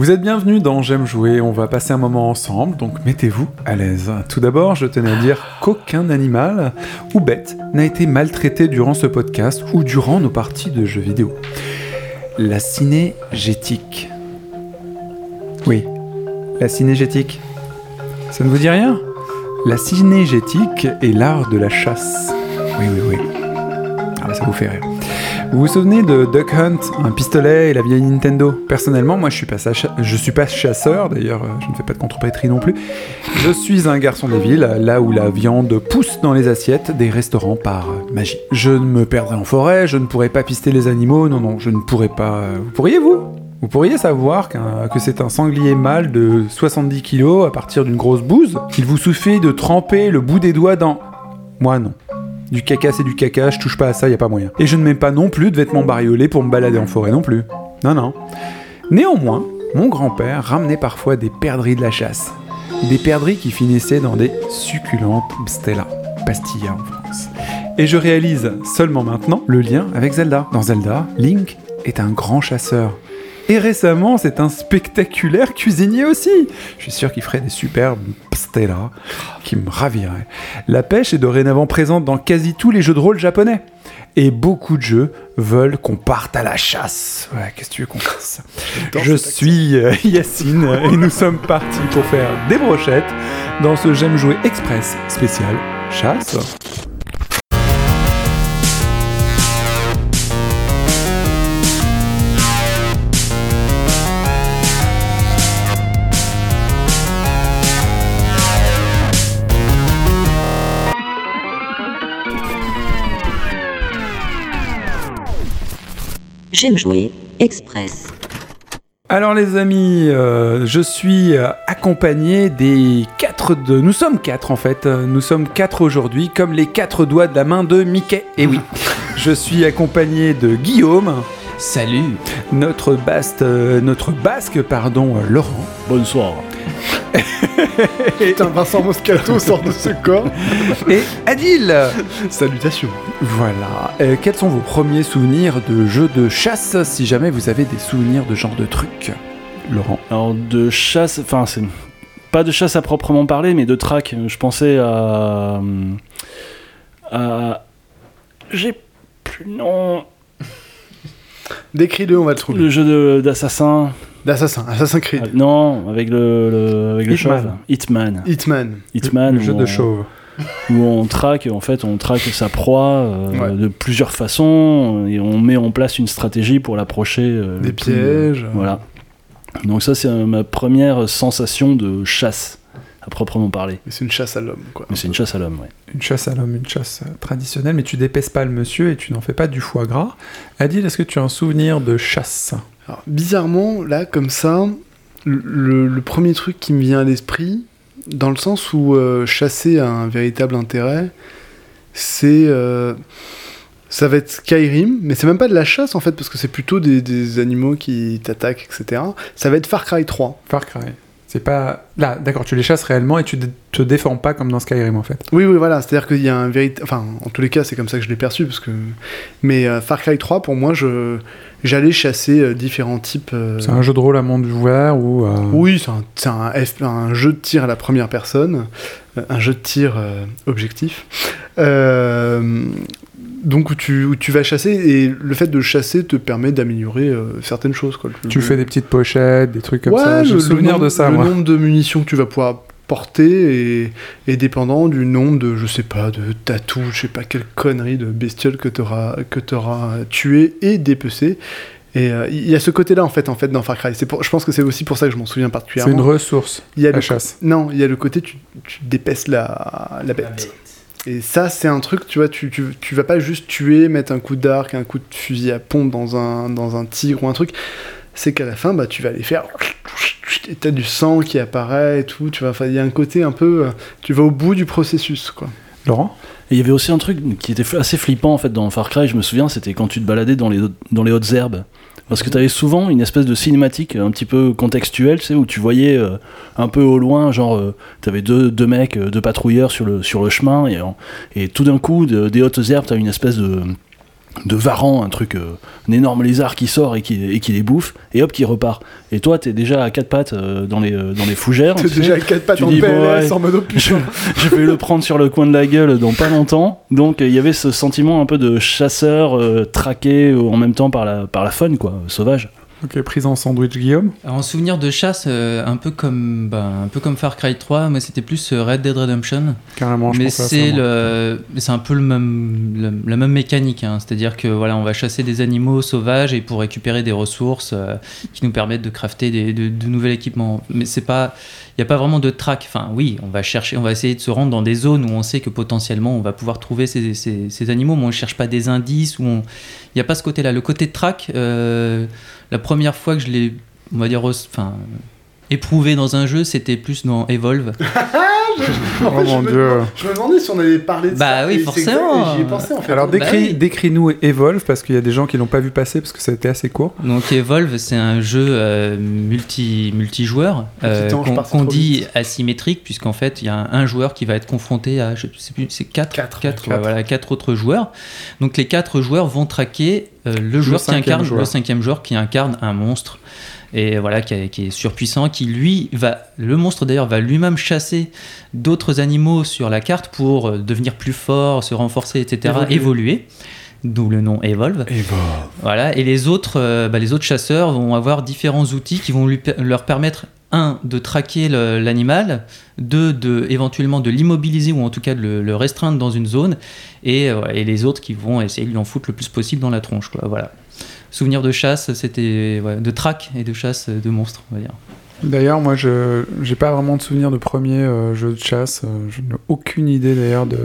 Vous êtes bienvenus dans J'aime jouer, on va passer un moment ensemble, donc mettez-vous à l'aise. Tout d'abord, je tenais à dire qu'aucun animal ou bête n'a été maltraité durant ce podcast ou durant nos parties de jeux vidéo. La cinégétique. Oui, la cinégétique. Ça ne vous dit rien? La cinégétique est l'art de la chasse. Oui, oui, oui. Ah bah ça vous fait rire. Vous vous souvenez de Duck Hunt, un pistolet et la vieille Nintendo? Personnellement, moi je suis pas, je suis pas chasseur, d'ailleurs euh, je ne fais pas de contrepétrie non plus. Je suis un garçon des villes, là où la viande pousse dans les assiettes des restaurants par euh, magie. Je ne me perdrai en forêt, je ne pourrai pas pister les animaux, non, non, je ne pourrai pas... euh, Vous pourriez vous? Vous pourriez savoir que c'est un sanglier mâle de 70 kilos à partir d'une grosse bouse qu'il vous suffit de tremper le bout des doigts dans... Moi non. Du caca, c'est du caca, je touche pas à ça, y a pas moyen. Et je ne mets pas non plus de vêtements bariolés pour me balader en forêt non plus. Non, non. Néanmoins, mon grand-père ramenait parfois des perdrix de la chasse. Des perdrix qui finissaient dans des succulentes Stella, pastillas en France. Et je réalise seulement maintenant le lien avec Zelda. Dans Zelda, Link est un grand chasseur. Et récemment, c'est un spectaculaire cuisinier aussi. Je suis sûr qu'il ferait des superbes Stella qui me raviraient. La pêche est dorénavant présente dans quasi tous les jeux de rôle japonais. Et beaucoup de jeux veulent qu'on parte à la chasse. Ouais, qu'est-ce que tu veux qu'on fasse? Je suis euh, Yacine et nous sommes partis pour faire des brochettes dans ce J'aime jouer express spécial chasse. J'aime jouer Express. Alors les amis, euh, je suis euh, accompagné des quatre de... Nous sommes quatre en fait. Euh, Nous sommes quatre aujourd'hui, comme les quatre doigts de la main de Mickey. Et oui, je suis accompagné de Guillaume, Salut notre, baste, euh, notre basque, pardon, Laurent. Bonsoir Putain, Vincent Moscato sort de ce corps. Et Adil Salutations. Voilà. Euh, quels sont vos premiers souvenirs de jeux de chasse, si jamais vous avez des souvenirs de genre de truc Laurent? Alors de chasse, enfin c'est pas de chasse à proprement parler, mais de track. Je pensais à... à... J'ai plus le nom... Décris-le, on va le trouver. Le jeu de- d'assassin. Assassin's Creed. Ah, non, avec le, le, avec le Hitman. chauve. Hitman. Hitman. Hitman. le jeu de on- chauve. Où on traque, en fait, on traque sa proie euh, Ouais. de plusieurs façons et on met en place une stratégie pour l'approcher. euh, Des plus- pièges. Voilà. Donc ça, c'est euh, ma première sensation de chasse, à proprement parler. Mais c'est une chasse à l'homme, quoi. Mais c'est une chasse à l'homme, ouais. Une chasse à l'homme, une chasse euh, traditionnelle, mais tu d'épaisses pas le monsieur et tu n'en fais pas du foie gras. Adil, est-ce que tu as un souvenir de chasse? Alors, bizarrement, là, comme ça, le, premier truc qui me vient à l'esprit, dans le sens où euh, chasser a un véritable intérêt, c'est. euh, ça va être Skyrim, mais c'est même pas de la chasse en fait, parce que c'est plutôt des, des animaux qui t'attaquent, etc. Ça va être Far Cry 3. Far Cry. C'est pas. Là, d'accord, tu les chasses réellement et tu te défends pas comme dans Skyrim en fait. Oui, oui, voilà, c'est-à-dire qu'il y a un véritable. Enfin, en tous les cas, c'est comme ça que je l'ai perçu, parce que. Mais euh, Far Cry 3, pour moi, je j'allais chasser euh, différents types. euh, C'est un jeu de rôle à monde ouvert ou. Oui, c'est un, un, F- un jeu de tir à la première personne, un jeu de tir euh, objectif. Donc où tu, où tu vas chasser, et le fait de chasser te permet d'améliorer euh, certaines choses. Quoi. Le- Tu fais des petites pochettes, des trucs comme Ouais, ça. Le le souvenir nombre, de ça, le moi. nombre de munitions que tu vas pouvoir porter est, est dépendant du nombre de, je sais pas, de tatous, je sais pas quelle connerie de bestioles que tu auras, que t'auras tué et dépecé. Et euh, il y a ce côté-là en fait, en fait dans Far Cry. C'est pour, je pense que c'est aussi pour ça que je m'en souviens C'est particulièrement. une ressource, Il y a la le chasse. non, il y a le côté tu, tu dépeces la, la bête. Et ça, c'est un truc, tu vois, tu, tu, tu vas pas juste tuer, mettre un coup d'arc, un coup de fusil à pompe dans un, dans un tigre ou un truc. C'est qu'à la fin, bah, tu vas aller faire. T'as du sang qui apparaît et tout. Tu il y a un côté un peu. euh, Tu vas au bout du processus, quoi. Laurent Et il y avait aussi un truc qui était assez flippant en fait dans Far Cry, je me souviens, c'était quand tu te baladais dans les, dans les hautes herbes. Parce que tu avais souvent une espèce de cinématique un petit peu contextuelle, tu sais, où tu voyais euh, un peu au loin, genre, tu avais deux, deux mecs, euh, deux patrouilleurs sur le, sur le chemin, et, et tout d'un coup, de- des hautes herbes, tu as une espèce de, de varan, un truc, euh, un énorme lézard qui sort et qui, et qui les bouffe, et hop, qui repart. Et toi, t'es déjà à quatre pattes euh, dans, les, euh, dans les fougères. T'es déjà à quatre pattes tu en dis, bon, PLS ouais. en mode je, putain. je vais le prendre sur le coin de la gueule dans pas longtemps. Donc il y avait ce sentiment un peu de chasseur traqué en même temps par la, par la faune, quoi, sauvage. Ok, prise en sandwich, Guillaume. Alors, en souvenir de chasse, euh, un, peu comme, bah, un peu comme Far Cry 3, moi c'était plus euh, Red Dead Redemption. Carrément, je mais c'est le, c'est un peu le même, le- la même mécanique, hein. c'est-à-dire que voilà, on va chasser des animaux sauvages et pour récupérer des ressources euh, qui nous permettent de crafter des, de, de nouveaux équipements. Mais c'est pas, il n'y a pas vraiment de track. Enfin, oui, on va chercher, on va essayer de se rendre dans des zones où on sait que potentiellement on va pouvoir trouver ces, ces- ces animaux, mais on ne cherche pas des indices. Où on... Il n'y a pas ce côté-là. Le côté track, euh, la première fois que je l'ai, on va dire, enfin, éprouvé dans un jeu, c'était plus dans Evolve. En fait, Oh je mon me dieu. demandais- Je me demandais si on avait parlé de Bah ça. oui, forcément. J'y ai pensé en fait. Alors Bah décris, oui. décris-nous Evolve parce qu'il y a des gens qui l'ont pas vu passer parce que ça a été assez court. Donc Evolve, c'est un jeu euh, multi multijoueur euh, qu'on qu'on dit asymétrique puisqu'en fait il y a un, un joueur qui va être confronté à je sais plus c'est quatre Quatre. quatre, voilà quatre autres joueurs. Donc les quatre joueurs vont traquer euh, le joueur qui incarne joueur. le cinquième joueur qui incarne un monstre et voilà qui, est- qui est surpuissant qui lui va le monstre d'ailleurs va lui-même chasser d'autres animaux sur la carte pour euh, devenir plus fort se renforcer etc Évoluer. évoluer d'où le nom Evolve voilà, et les autres, euh, bah, les autres chasseurs vont avoir différents outils qui vont lui leur permettre un de traquer l'animal, deux de éventuellement de l'immobiliser ou en tout cas de le, le restreindre dans une zone, et, euh, et les autres qui vont essayer de lui en foutre le plus possible dans la tronche, quoi. Voilà. Souvenir de chasse, c'était de traque et de chasse de monstres, on va dire. D'ailleurs, moi, je j'ai pas vraiment de souvenir de premier euh, jeu de chasse. euh, je n'ai aucune idée d'ailleurs de,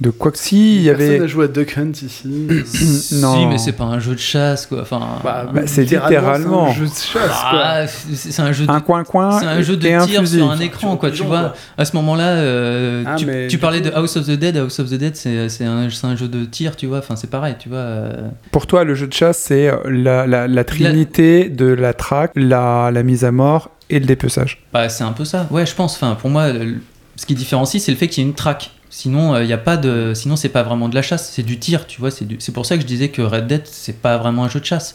de quoi que si. Il y Personne avait. n'a joué à Duck Hunt ici. Non. Si, mais c'est pas un jeu de chasse, quoi. Enfin, bah, c'est littéralement. c'est un jeu de chasse, quoi. ah, c'est un jeu de Un coin-coin C'est un jeu de tir sur un écran, quoi. Tu vois, quoi. à ce moment-là, euh, Ah, tu, mais tu du parlais coup- de House of the Dead. House of the Dead, c'est c'est un, c'est un jeu de tir, tu vois. Enfin, c'est pareil, tu vois. euh. Pour toi, le jeu de chasse, c'est euh, la, la, la trinité de la traque, la, la mise à mort et le dépeçage. Bah, c'est un peu ça. Ouais, je pense. Enfin, pour moi, le- ce qui différencie, c'est le fait qu'il y ait une traque. Sinon, il y a pas de. Sinon, c'est pas vraiment de la chasse. C'est du tir, tu vois. C'est du... c'est pour ça que je disais que Red Dead, c'est pas vraiment un jeu de chasse.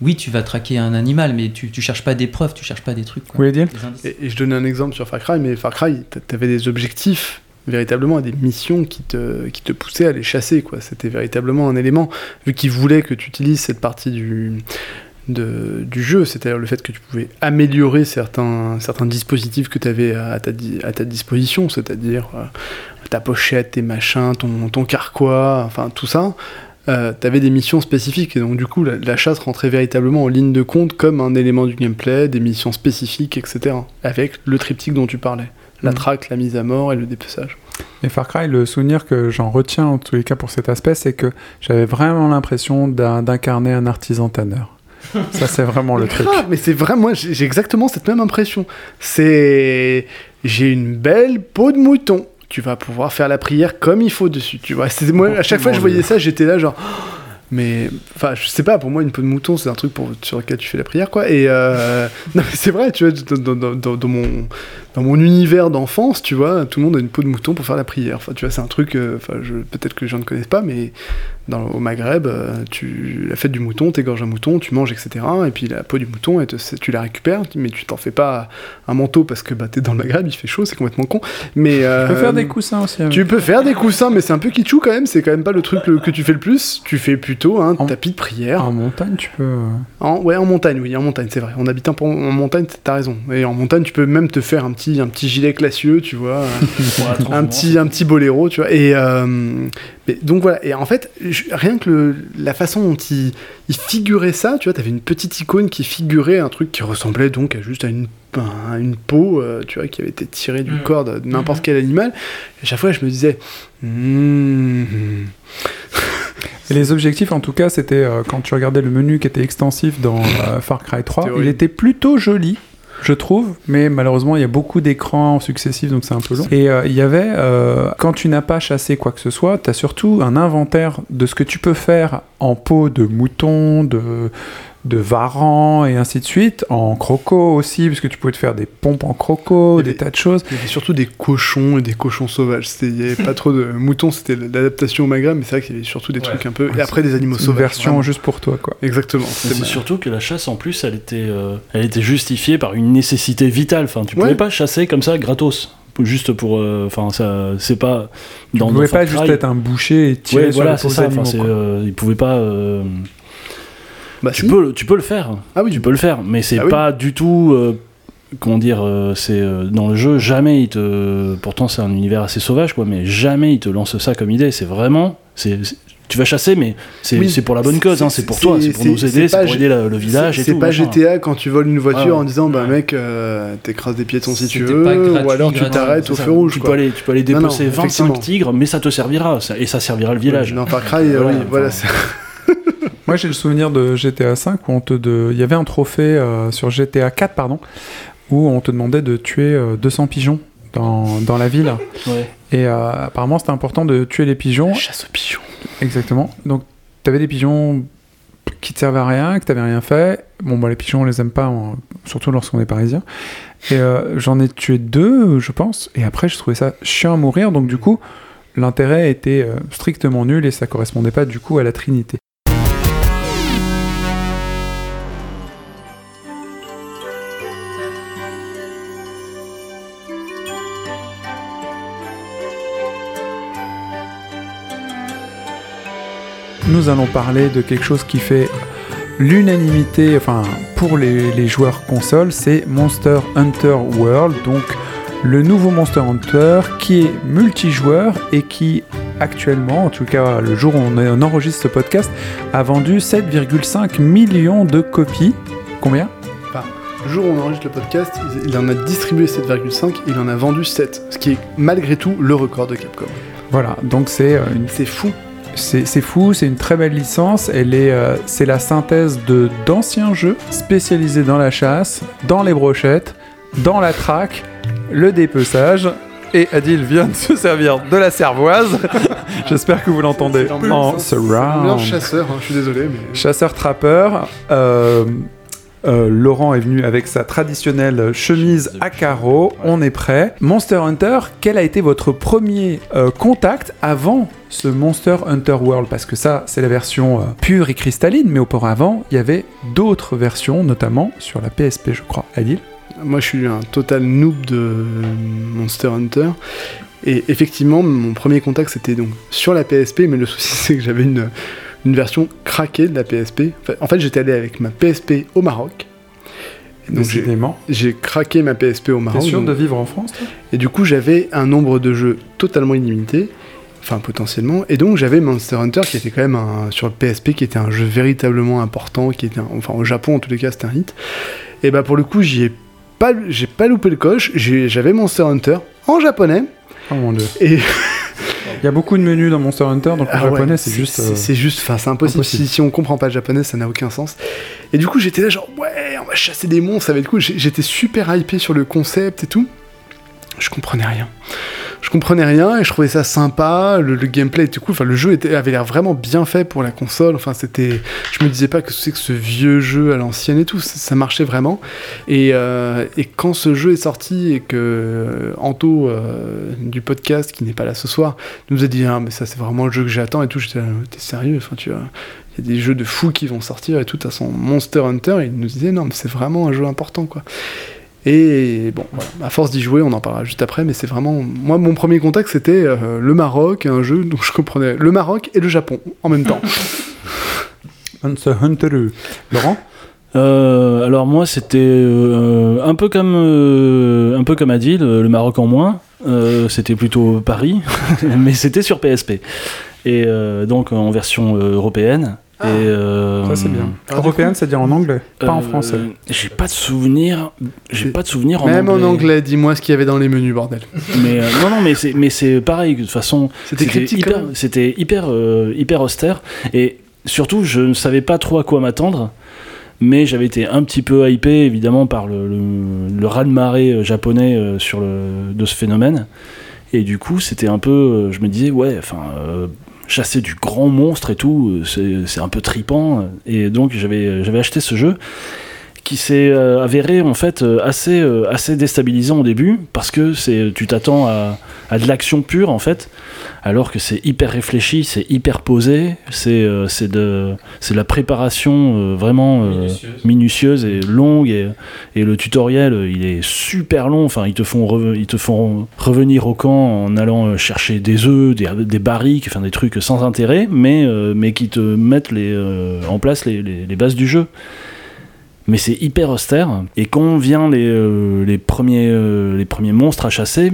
Oui, tu vas traquer un animal, mais tu, tu cherches pas des preuves, tu cherches pas des trucs. Quoi. Des indices. Et, et je donnais un exemple sur Far Cry, mais Far Cry, t'a- t'avais des objectifs véritablement des missions qui te, qui te poussaient à les chasser quoi c'était véritablement un élément vu qu'ils voulaient que tu utilises cette partie du de- du jeu, c'est-à-dire le fait que tu pouvais améliorer certains, certains dispositifs que tu avais à ta, di- à ta disposition, c'est-à-dire euh, ta pochette, tes machins, ton, ton carquois, enfin tout ça, euh, tu avais des missions spécifiques, et donc du coup la, la chasse rentrait véritablement en ligne de compte comme un élément du gameplay, des missions spécifiques, etc., avec le triptyque dont tu parlais. La Mhm. traque, la mise à mort et le dépeçage. Et Far Cry, le souvenir que j'en retiens en tous les cas pour cet aspect, c'est que j'avais vraiment l'impression d'incarner un artisan tanneur. Ça, c'est vraiment le truc. Grave, mais c'est vrai, moi j'ai j'ai exactement cette même impression. C'est. J'ai une belle peau de mouton. Tu vas pouvoir faire la prière comme il faut dessus, tu vois. C'est- Moi, à chaque fois que je voyais ça, j'étais là, genre. Mais. Enfin, je sais pas, pour moi, une peau de mouton, c'est un truc pour, sur lequel tu fais la prière, quoi. Et. euh, non, mais c'est vrai, tu vois, dans, dans- dans- dans mon, dans mon univers d'enfance, tu vois, tout le monde a une peau de mouton pour faire la prière. Enfin, tu vois, c'est un truc. euh, Enfin, je- peut-être que les gens ne connaissent pas, mais dans, au Maghreb, euh, tu, la fête du mouton, t'égorges un mouton, tu manges, etc. Et puis la peau du mouton, te- c'est- tu la récupères, mais tu t'en fais pas un manteau parce que bah, t'es dans le Maghreb, il fait chaud, c'est complètement con. Mais, Tu peux euh, faire des coussins aussi. avec. Tu peux faire des coussins, mais c'est un peu kitschou quand même, c'est quand même pas le truc le- que tu fais le plus. Tu fais plutôt un En- tapis de prière. En montagne, tu peux. euh, En, ouais, en montagne, oui, en montagne, c'est vrai. En habitant en, en montagne, t'as raison. Et en montagne, tu peux même te faire un petit, un petit gilet classieux, tu vois. un petit un petit boléro tu vois et euh, mais donc voilà et en fait je- rien que le- la façon dont il, il figurait ça tu vois t'avais une petite icône qui figurait un truc qui ressemblait donc à juste à une à une peau euh, tu vois qui avait été tirée du Mhm. corps de n'importe Mhm. quel animal et à chaque fois je me disais Hmm. Et les objectifs, en tout cas, c'était euh, quand tu regardais le menu qui était extensif dans euh, Far Cry 3, C'était il était plutôt joli. Je trouve, mais malheureusement, il y a beaucoup d'écrans successifs, donc c'est un peu long. Et euh, il y avait, euh, quand tu n'as pas chassé quoi que ce soit, tu as surtout un inventaire de ce que tu peux faire en peau de mouton, de, de Varan et ainsi de suite, en croco aussi, parce que tu pouvais te faire des pompes en croco, des tas de choses. Il y avait surtout des cochons et des cochons sauvages. C'était- Il n'y avait pas trop de moutons, c'était l'adaptation au Maghreb, mais c'est vrai qu'il y avait surtout des trucs un peu. Et après des animaux Une sauvages. version vraiment. juste pour toi, quoi. Exactement. C'est surtout que la chasse en plus, elle était, euh, elle était justifiée par une nécessité vitale. Enfin, tu Ouais. pouvais pas chasser comme ça gratos, juste pour. euh, Enfin, ça, c'est pas. Dans, Tu pouvais pas juste être un boucher et tirer Ouais, sur voilà, les ça. animaux. Euh, ils pouvaient pas. euh, Bah, tu si. peux, le- tu peux le faire. Ah oui, Tu peux le faire, mais c'est Ah oui. pas du tout. euh, comment dire euh, C'est euh, dans le jeu jamais il te. Pourtant, c'est un univers assez sauvage, quoi. Mais jamais il te lance ça comme idée. C'est vraiment. C'est, tu vas chasser, mais c'est, Oui, c'est pour la bonne cause. hein, c'est pour toi, c'est pour nous c'est aider, c'est pas pour aider la- le village C'est et c'est pas machin. GTA quand tu voles une voiture Ouais, en disant bah mec euh, t'écrases des piétons si tu veux gratuit, ou alors tu t'arrêtes au ça. feu rouge Tu quoi. peux aller, tu peux aller Non, non, dépecer 25 effectivement. tigres, mais ça te servira, ça- et ça servira le village. Dans Far Cry, Voilà, oui, voilà, enfin, Moi, j'ai le souvenir de GTA V où on te de... il y avait un trophée euh, sur GTA 4, pardon, où on te demandait de tuer euh, 200 pigeons dans, dans la ville. Ouais. Et euh, apparemment, c'était important de tuer les pigeons. chasse aux pigeons. Exactement. Donc, t'avais des pigeons qui te servaient à rien, que t'avais rien fait. Bon, bah, les pigeons, on les aime pas, en- surtout lorsqu'on est parisien. Et euh, j'en ai tué deux, je pense. Et après, je trouvais ça chiant à mourir. Donc, du coup, l'intérêt était euh, strictement nul et ça correspondait pas, du coup, à la Trinité. Nous allons parler de quelque chose qui fait l'unanimité, enfin pour les, les joueurs console, c'est Monster Hunter World, donc le nouveau Monster Hunter qui est multijoueur et qui actuellement, en tout cas le jour où on, enregistre ce podcast, a vendu 7,5 millions de copies. Combien? Le jour où on enregistre le podcast, il- en a distribué 7,5 il en a vendu 7, ce qui est malgré tout le record de Capcom. Voilà, donc c'est euh, une C'est fou. C'est fou, c'est une très belle licence. Elle est, euh, c'est la synthèse de d'anciens jeux spécialisés dans la chasse, dans les brochettes, dans la traque, le dépeçage. Et Adil vient de se servir de la cervoise. J'espère que vous l'entendez en surround. chasseur, hein, je suis désolé, mais. Chasseur-trappeur. euh, euh, Laurent est venu avec sa traditionnelle chemise à carreaux. On est prêt. Monster Hunter, quel a été votre premier euh, contact avant ce Monster Hunter World Parce que ça, c'est la version euh, pure et cristalline, mais auparavant, il y avait d'autres versions, notamment sur la PSP, je crois. Adil Moi, je suis un total noob de Monster Hunter. Et effectivement, mon premier contact, c'était donc sur la PSP, mais le souci, c'est que j'avais une, une version craquée de la PSP. Enfin, en fait, j'étais allé avec ma PSP au Maroc. Donc, j'ai- craqué ma PSP au T'es Maroc. sûr donc- de vivre en France, toi? Et du coup, j'avais un nombre de jeux totalement illimité. Enfin, potentiellement. Et donc, j'avais Monster Hunter qui était quand même un, sur le PSP, qui était un jeu véritablement important, qui était un- enfin, au Japon, en tous les cas, c'était un hit. Et bah, pour le coup, j'y ai pas, j'ai pas loupé le coche. J'avais Monster Hunter en japonais. Oh mon dieu. Et Il y a beaucoup de menus dans Monster Hunter, donc Ah en ouais, japonais, c'est juste. euh, C'est juste, enfin, c'est impossible. impossible. Si, si on comprend pas le japonais, ça n'a aucun sens. Et du coup, j'étais là, genre, ouais, on va chasser des monstres, ça va être cool. J'étais super hypé sur le concept et tout. Je comprenais rien. Je comprenais rien et je trouvais ça sympa. Le, le gameplay était cool. Enfin, le jeu avait l'air vraiment bien fait pour la console. Enfin, c'était. Je me disais pas que c'est que ce vieux jeu à l'ancienne et tout. Ça, marchait vraiment. Et, euh, et quand ce jeu est sorti et que euh, Anto euh, du podcast, qui n'est pas là ce soir, nous a dit ah mais ça c'est vraiment le jeu que j'attends et tout j'étais t'es sérieux? Enfin tu vois il y a des jeux de fous qui vont sortir et tout à son Monster Hunter il nous disait non mais c'est vraiment un jeu important quoi et bon voilà, à force d'y jouer on en parlera juste après mais c'est vraiment moi mon premier contact c'était euh, le Maroc un jeu dont je comprenais le Maroc et le Japon en même temps. Laurent? Euh, alors moi c'était euh, un peu comme euh, un peu comme Adil, le Maroc en moins. Euh, c'était plutôt Paris, mais c'était sur PSP et euh, donc en version euh, européenne. et euh, Ça, c'est bien. du Européenne, c'est-à-dire en anglais, pas en euh, français. J'ai pas de souvenir. J'ai pas de souvenir en même anglais. en anglais dis-moi ce qu'il y avait dans les menus bordel Mais euh, non non mais c'est mais c'est pareil de toute façon. c'était hyper, même. c'était hyper, euh, hyper austère. Et surtout, je ne savais pas trop à quoi m'attendre. Mais j'avais été un petit peu hypé, évidemment, par le, le, le raz-de-marée euh, japonais euh, sur le, de ce phénomène. Et du coup, c'était un peu. Je me disais, ouais, enfin. euh, chasser du grand monstre et tout, euh, c'est un peu tripant. Et donc j'avais acheté ce jeu qui s'est euh, avéré en fait euh, assez, euh, assez déstabilisant au début parce que c'est tu t'attends à, à de l'action pure en fait alors que c'est hyper réfléchi, c'est hyper posé, c'est c'est de c'est de la préparation vraiment minutieuse. et longue et, et le tutoriel il est super long enfin ils te font ils te font revenir au camp en allant chercher des œufs des, des barriques enfin des trucs sans intérêt mais mais qui te mettent les en place les, les, les bases du jeu mais c'est hyper austère. Et quand vient les, euh, les premiers euh, les premiers monstres à chasser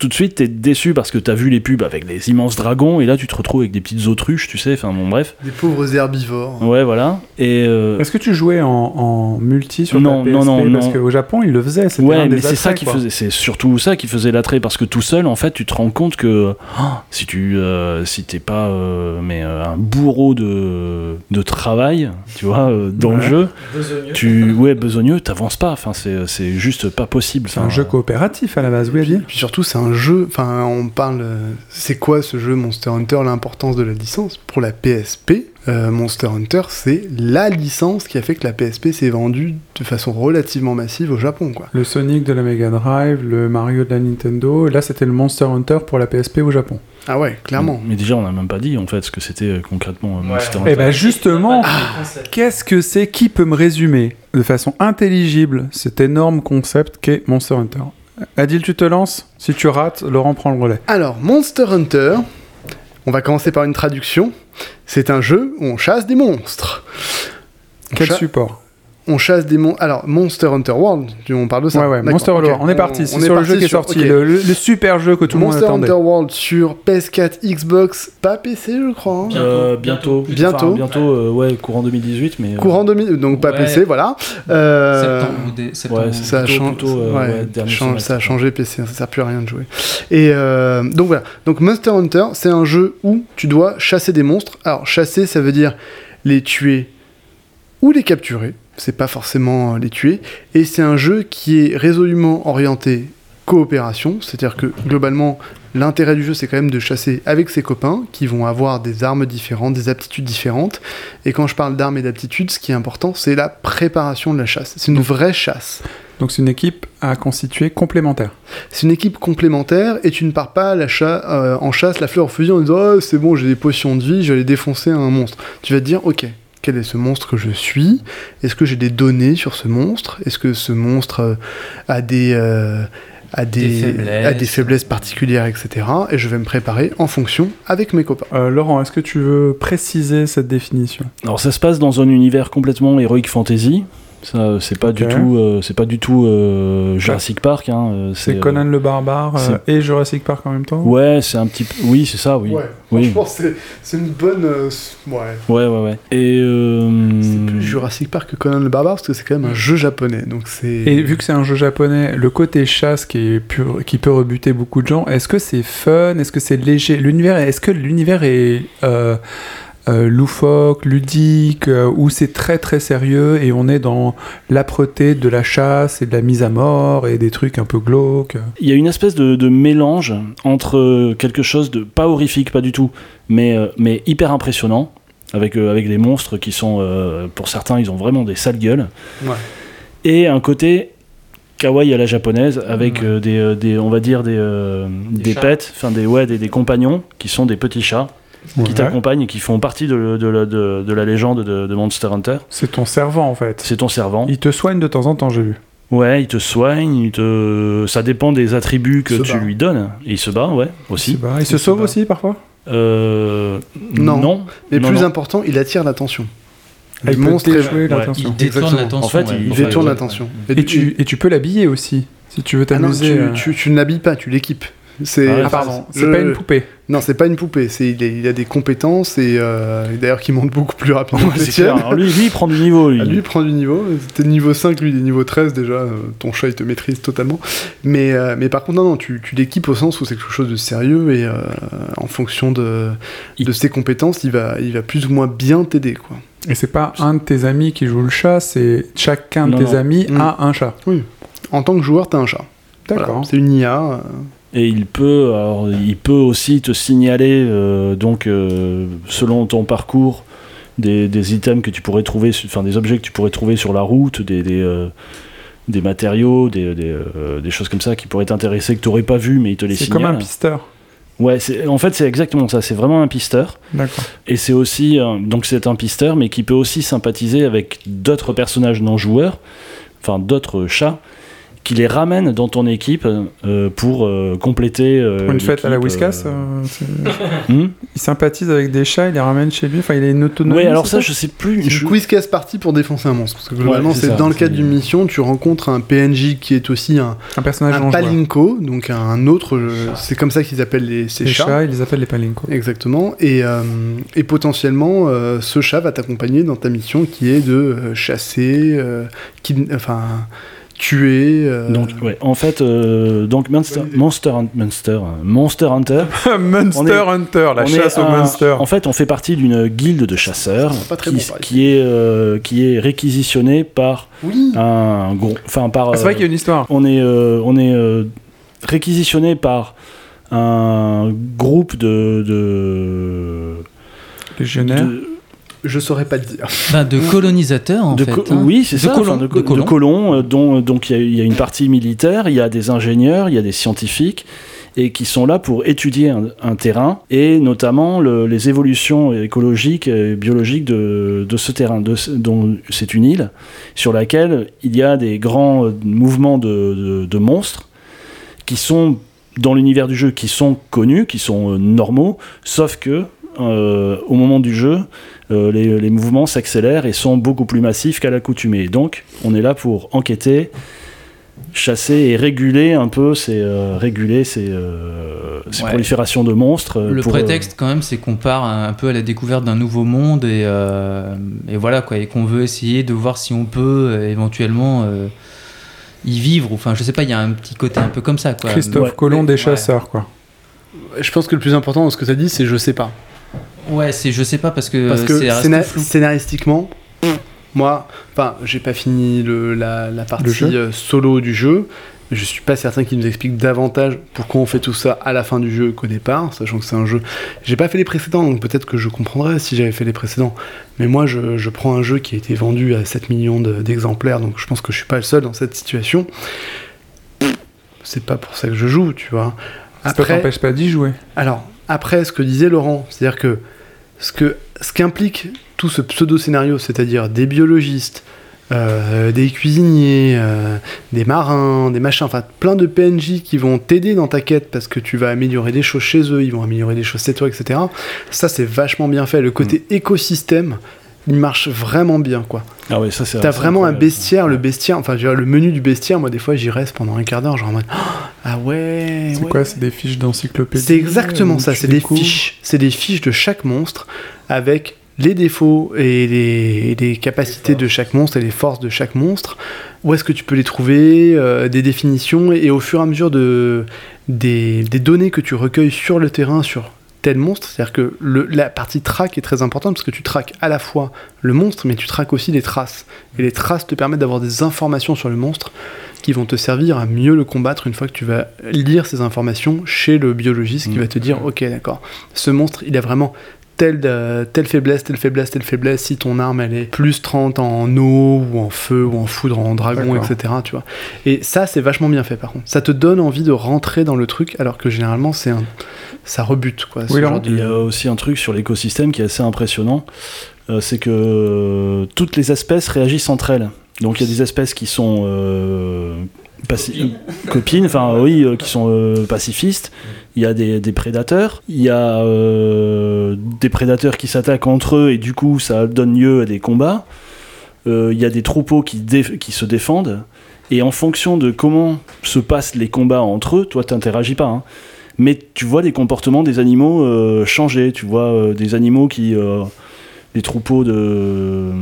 tout de suite t'es déçu parce que t'as vu les pubs avec les immenses dragons et là tu te retrouves avec des petites autruches tu sais enfin bon bref Des pauvres herbivores. ouais voilà et euh, Est-ce que tu jouais en, en multi sur Non, ta non, PSP non, Parce non. qu'au Japon, ils le faisaient. Ouais, des mais c'est ça qui quoi. faisait, c'est surtout ça qui faisait l'attrait parce que tout seul, en fait, tu te rends compte que oh, si tu, euh, si t'es pas, euh, mais euh, un bourreau de, de travail, tu vois, euh, dans le jeu, tu, ouais, besogneux, t'avances pas. Enfin, c'est, c'est juste pas possible. C'est un jeu coopératif à la base, oui, Puis surtout, c'est un jeu. Enfin, on parle. C'est quoi ce jeu Monster Hunter L'importance de la licence pour la PSP. euh, Monster Hunter, c'est la licence qui a fait que la PSP s'est vendue de façon relativement massive au Japon, quoi. Le Sonic de la Mega Drive, le Mario de la Nintendo, et là c'était le Monster Hunter pour la PSP au Japon. Ah ouais, clairement. Mais déjà, on n'a même pas dit en fait ce que c'était euh, concrètement euh, Monster Et Hunter. ben justement, qu'est-ce que c'est Qui peut me résumer de façon intelligible cet énorme concept qu'est Monster Hunter? Adil, tu te lances Si tu rates, Laurent prend le relais. Alors, Monster Hunter, on va commencer par une traduction. C'est un jeu où on chasse des monstres. On, Quel support on chasse des monstres. Alors, Monster Hunter World, on parle de ça Ouais, ouais, Monster. Hunter. On est parti, c'est sur le jeu qui est sorti, le, le- le super jeu que tout le monde Monster attendait. Hunter World sur PS4, Xbox, pas PC, je crois. hein. Euh, bientôt, Bientôt. Enfin, bientôt, euh, ouais, courant 2018, mais euh, Courant 2000, donc pas Ouais. PC, voilà. Septembre ou ouais, ça Plutôt- plutôt, ouais, change- ça a changé PC, ça sert plus à rien de jouer. Et euh, donc voilà, donc Monster Hunter, c'est un jeu où tu dois chasser des monstres. Alors chasser, ça veut dire les tuer ou les capturer. C'est pas forcément euh, les tuer. Et c'est un jeu qui est résolument orienté coopération, c'est-à-dire que globalement l'intérêt du jeu c'est quand même de chasser avec ses copains qui vont avoir des armes différentes, des aptitudes différentes. Et quand je parle d'armes et d'aptitudes, ce qui est important c'est la préparation de la chasse. C'est une vraie chasse. Donc c'est une équipe à constituer complémentaire. C'est une équipe complémentaire et tu ne pars pas à la cha- euh, en chasse la fleur au fusil en disant oh, c'est bon j'ai des potions de vie je vais aller défoncer un monstre. Tu vas te dire ok quel est ce monstre que je suis? Est-ce que j'ai des données sur ce monstre? Est-ce que ce monstre euh, a des euh, a des, Des faiblesses. a des faiblesses particulières etc. Et je vais me préparer en fonction avec mes copains. Euh, Laurent, est-ce que tu veux préciser cette définition? Alors ça se passe dans un univers complètement heroic fantasy. Ça, c'est pas du tout, euh, c'est pas du tout euh, Jurassic Park. Hein, euh, C'est euh, Conan le barbare euh, et Jurassic Park en même temps? Ouais, c'est un petit. peu- Oui, c'est ça. Oui. Oui. franchement c'est c'est une bonne euh, ouais. Ouais, ouais, ouais. Et euh, C'est plus Jurassic Park que Conan le barbare parce que c'est quand même un jeu japonais donc c'est Et vu que c'est un jeu japonais, le côté chasse qui, est pur, qui peut rebuter beaucoup de gens, est-ce que c'est fun? Est-ce que c'est léger? L'univers, est-ce que l'univers est euh, loufoque, ludique, euh, ou c'est très très sérieux et on est dans l'âpreté de la chasse et de la mise à mort et des trucs un peu glauques il y a une espèce de, de mélange entre euh, quelque chose de pas horrifique, pas du tout, mais euh, mais hyper impressionnant. Avec, euh, avec des monstres qui sont, euh, pour certains, ils ont vraiment des sales gueules. Ouais. Et un côté kawaii à la japonaise, avec euh, des, euh, des, on va dire, des, euh, des, pets, enfin des, ouais, des, des compagnons, qui sont des petits chats, qui t'accompagnent et qui font partie de, de, la- de- de la légende de, de Monster Hunter. C'est ton servant en fait. C'est ton servant. Il te soigne de temps en temps, j'ai vu. Ouais, il te soigne, il te... ça dépend des attributs que tu bat. lui donnes. Et il se bat, ouais, aussi. Il, il se Il se sauve aussi parfois Euh, Non. non. Mais Non, plus non. important, il attire l'attention. Ah, Le monstre déjouer ouais, l'attention. Il détourne l'attention. En fait, ouais. il détourne ouais. l'attention. Et tu, et tu peux l'habiller aussi, si tu veux Ah non, t'amuser. tu, tu, tu ne l'habilles pas, tu l'équipes. C'est Ah pardon, c'est je- pas une poupée. Non, c'est pas une poupée. C'est il, il a des compétences et euh, d'ailleurs qui montent beaucoup plus rapidement Ouais, que clair. Alors lui, lui, il prend du niveau, lui. Ah, lui il prend du niveau. C'était niveau 5, lui il est niveau 13 déjà. Euh, Ton chat il te maîtrise totalement. Mais, euh, mais par contre, non, non, tu, tu l'équipes au sens où c'est quelque chose de sérieux et euh, en fonction de, Il- de ses compétences, il va, il va plus ou moins bien t'aider. quoi. Et c'est pas un de tes amis qui joue le chat, c'est chacun de Non, tes non. amis Mm. a un chat. En tant que joueur, t'as un chat. Voilà, D'accord. c'est une IA. Et il peut, alors, il peut aussi te signaler, euh, donc, euh, selon ton parcours, des, des items que tu pourrais trouver, enfin des objets que tu pourrais trouver sur la route, des, des, euh, des matériaux, des, des, des choses comme ça qui pourraient t'intéresser, que tu n'aurais pas vu, mais il te les C'est signale. comme un pisteur. Ouais, c'est- en fait, c'est exactement ça. C'est vraiment un pisteur. D'accord. Et c'est aussi, donc c'est un pisteur, mais qui peut aussi sympathiser avec d'autres personnages non joueurs, enfin d'autres chats, qui les ramènent dans ton équipe euh, pour euh, compléter. euh, Pour une fête à la Whiskas, hmm il sympathise avec des chats, il les ramène chez lui. Enfin, il a une autonomie. Ouais, alors c'est ça, je sais plus. Je- casse partie pour défoncer un monstre. Parce que globalement, Ouais, c'est ça, dans le cadre d'une mission, tu rencontres un PNJ qui est aussi un, Un personnage un joueur. palinko, donc un autre. C'est comme ça qu'ils appellent les, ces Les chats. chats, ils les appellent les palinko. Exactement. Et, euh, et potentiellement, euh, ce chat va t'accompagner dans ta mission qui est de euh, chasser, euh, kid- enfin, tuer. euh, Donc, ouais, en fait, euh, donc Monster, Monster, Monster, Monster Hunter. Monster est- Hunter, la chasse au monster. En fait, on fait partie d'une guilde de chasseurs qui, bon, pareil. qui est, euh, qui est réquisitionnée par Oui. un gros. Enfin, par. Ah, c'est vrai euh, qu'il y a une histoire. on est, on est réquisitionné par un groupe de. de, Légionnaire. de- Je saurais pas te dire. Ben, de colonisateurs, en de fait. co- hein. oui, c'est ça, colons, de, de co- de colons. colons, euh, dont donc il y a- il y, a une partie militaire, il y a des ingénieurs, il y a des scientifiques, et qui sont là pour étudier un, un terrain, et notamment le- les évolutions écologiques et biologiques de, de ce terrain, de, dont c'est une île, sur laquelle il y a des grands euh, mouvements de, de- de monstres, qui sont dans l'univers du jeu, qui sont connus, qui sont euh, normaux, sauf que euh, au moment du jeu, euh, les, les mouvements s'accélèrent et sont beaucoup plus massifs qu'à l'accoutumée. Donc, on est là pour enquêter, chasser et réguler un peu ces, euh, réguler ces, euh, ces Ouais. proliférations de monstres. Le pour, euh, prétexte, quand même, c'est qu'on part un, peu à la découverte d'un nouveau monde et, euh, et voilà quoi, et qu'on veut essayer de voir si on peut euh, éventuellement euh, y vivre. Enfin, je sais pas, il y a un petit côté un peu comme ça quoi. Christophe ouais. Colomb des Ouais. chasseurs, quoi. Je pense que le plus important dans ce que tu as dit, c'est je sais pas. Ouais, c'est je sais pas parce que, Parce que c'est reste scéna- flou. scénaristiquement, moi, enfin, j'ai pas fini le- la, la partie euh, solo du jeu. Je suis pas certain qu'il nous explique davantage pourquoi on fait tout ça à la fin du jeu qu'au départ, sachant que c'est un jeu. J'ai pas fait les précédents, donc peut-être que je comprendrais si j'avais fait les précédents. Mais moi, je, je prends un jeu qui a été vendu à 7 millions de- d'exemplaires, donc je pense que je suis pas le seul dans cette situation. C'est pas pour ça que je joue, tu vois. Ça t'empêche pas d'y jouer. Alors, après, ce que disait Laurent, c'est-à-dire que ce que ce qu'implique tout ce pseudo-scénario, c'est-à-dire des biologistes, euh, des cuisiniers, euh, des marins, des machins, enfin plein de PNJ qui vont t'aider dans ta quête parce que tu vas améliorer des choses chez eux, ils vont améliorer des choses chez toi, etc. Ça, c'est vachement bien fait. Le côté écosystème, il marche vraiment bien, quoi. Ah ouais, ça c'est. T'as vraiment un bestiaire, le bestiaire, enfin, je veux dire, le menu du bestiaire, moi, des fois, j'y reste pendant un quart d'heure, genre en mode, ah ouais, C'est ouais. quoi C'est des fiches d'encyclopédie C'est exactement où ça, c'est des fiches. C'est des fiches de chaque monstre avec les défauts et les, et les capacités de chaque monstre et les forces de chaque monstre. Où est-ce que tu peux les trouver, euh, des définitions, et, au fur et à mesure de, des, des données que tu recueilles sur le terrain, sur tel monstre, c'est-à-dire que le- la partie track est très importante parce que tu traques à la fois le monstre, mais tu traques aussi les traces. Et les traces te permettent d'avoir des informations sur le monstre qui vont te servir à mieux le combattre une fois que tu vas lire ces informations chez le biologiste qui Mm. va te dire ok d'accord ce monstre il a vraiment telle, euh, telle faiblesse telle faiblesse telle faiblesse si ton arme elle est plus 30 en eau ou en feu ou en foudre en dragon etc tu vois. Et ça c'est vachement bien fait par contre. Ça te donne envie de rentrer dans le truc alors que généralement c'est un ça rebute quoi Oui, de- Il y a aussi un truc sur l'écosystème qui est assez impressionnant, euh, c'est que euh, toutes les espèces réagissent entre elles. Donc il y a des espèces qui sont euh, copines, enfin oui, euh, qui sont euh, pacifistes. Il y a des, prédateurs. Il y a euh, des prédateurs qui s'attaquent entre eux et du coup ça donne lieu à des combats. Il y a des troupeaux qui, se défendent. Et en fonction de comment se passent les combats entre eux, toi t'interagis pas. hein, mais tu vois les comportements des animaux changer. Tu vois des animaux qui. des troupeaux de.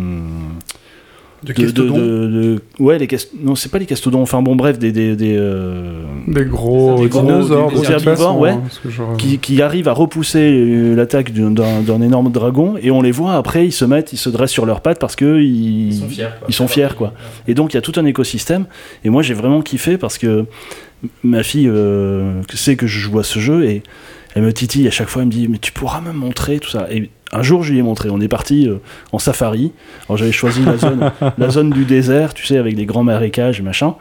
De de- de- Kestodon. de- de- ouais, les cast- non, c'est pas les castodons, enfin bon, bref, des. des, des, euh, Des gros Des gros- dinosaures, des toute herbivores, ouais. hein, genre- qui, qui arrivent à repousser euh, l'attaque d'un- énorme dragon, et on les voit après, ils se mettent, ils se dressent sur leurs pattes parce que ils, Ils sont fiers. quoi. ils sont fiers, quoi. Et donc il y a tout un écosystème. Et moi j'ai vraiment kiffé parce que ma fille euh, sait que je joue à ce jeu et elle me titille à chaque fois, elle me dit mais tu pourras me montrer tout ça. Et un jour je lui ai montré, on est parti euh, en safari. Alors j'avais choisi la zone, la zone du désert, tu sais, avec des grands marécages et machin.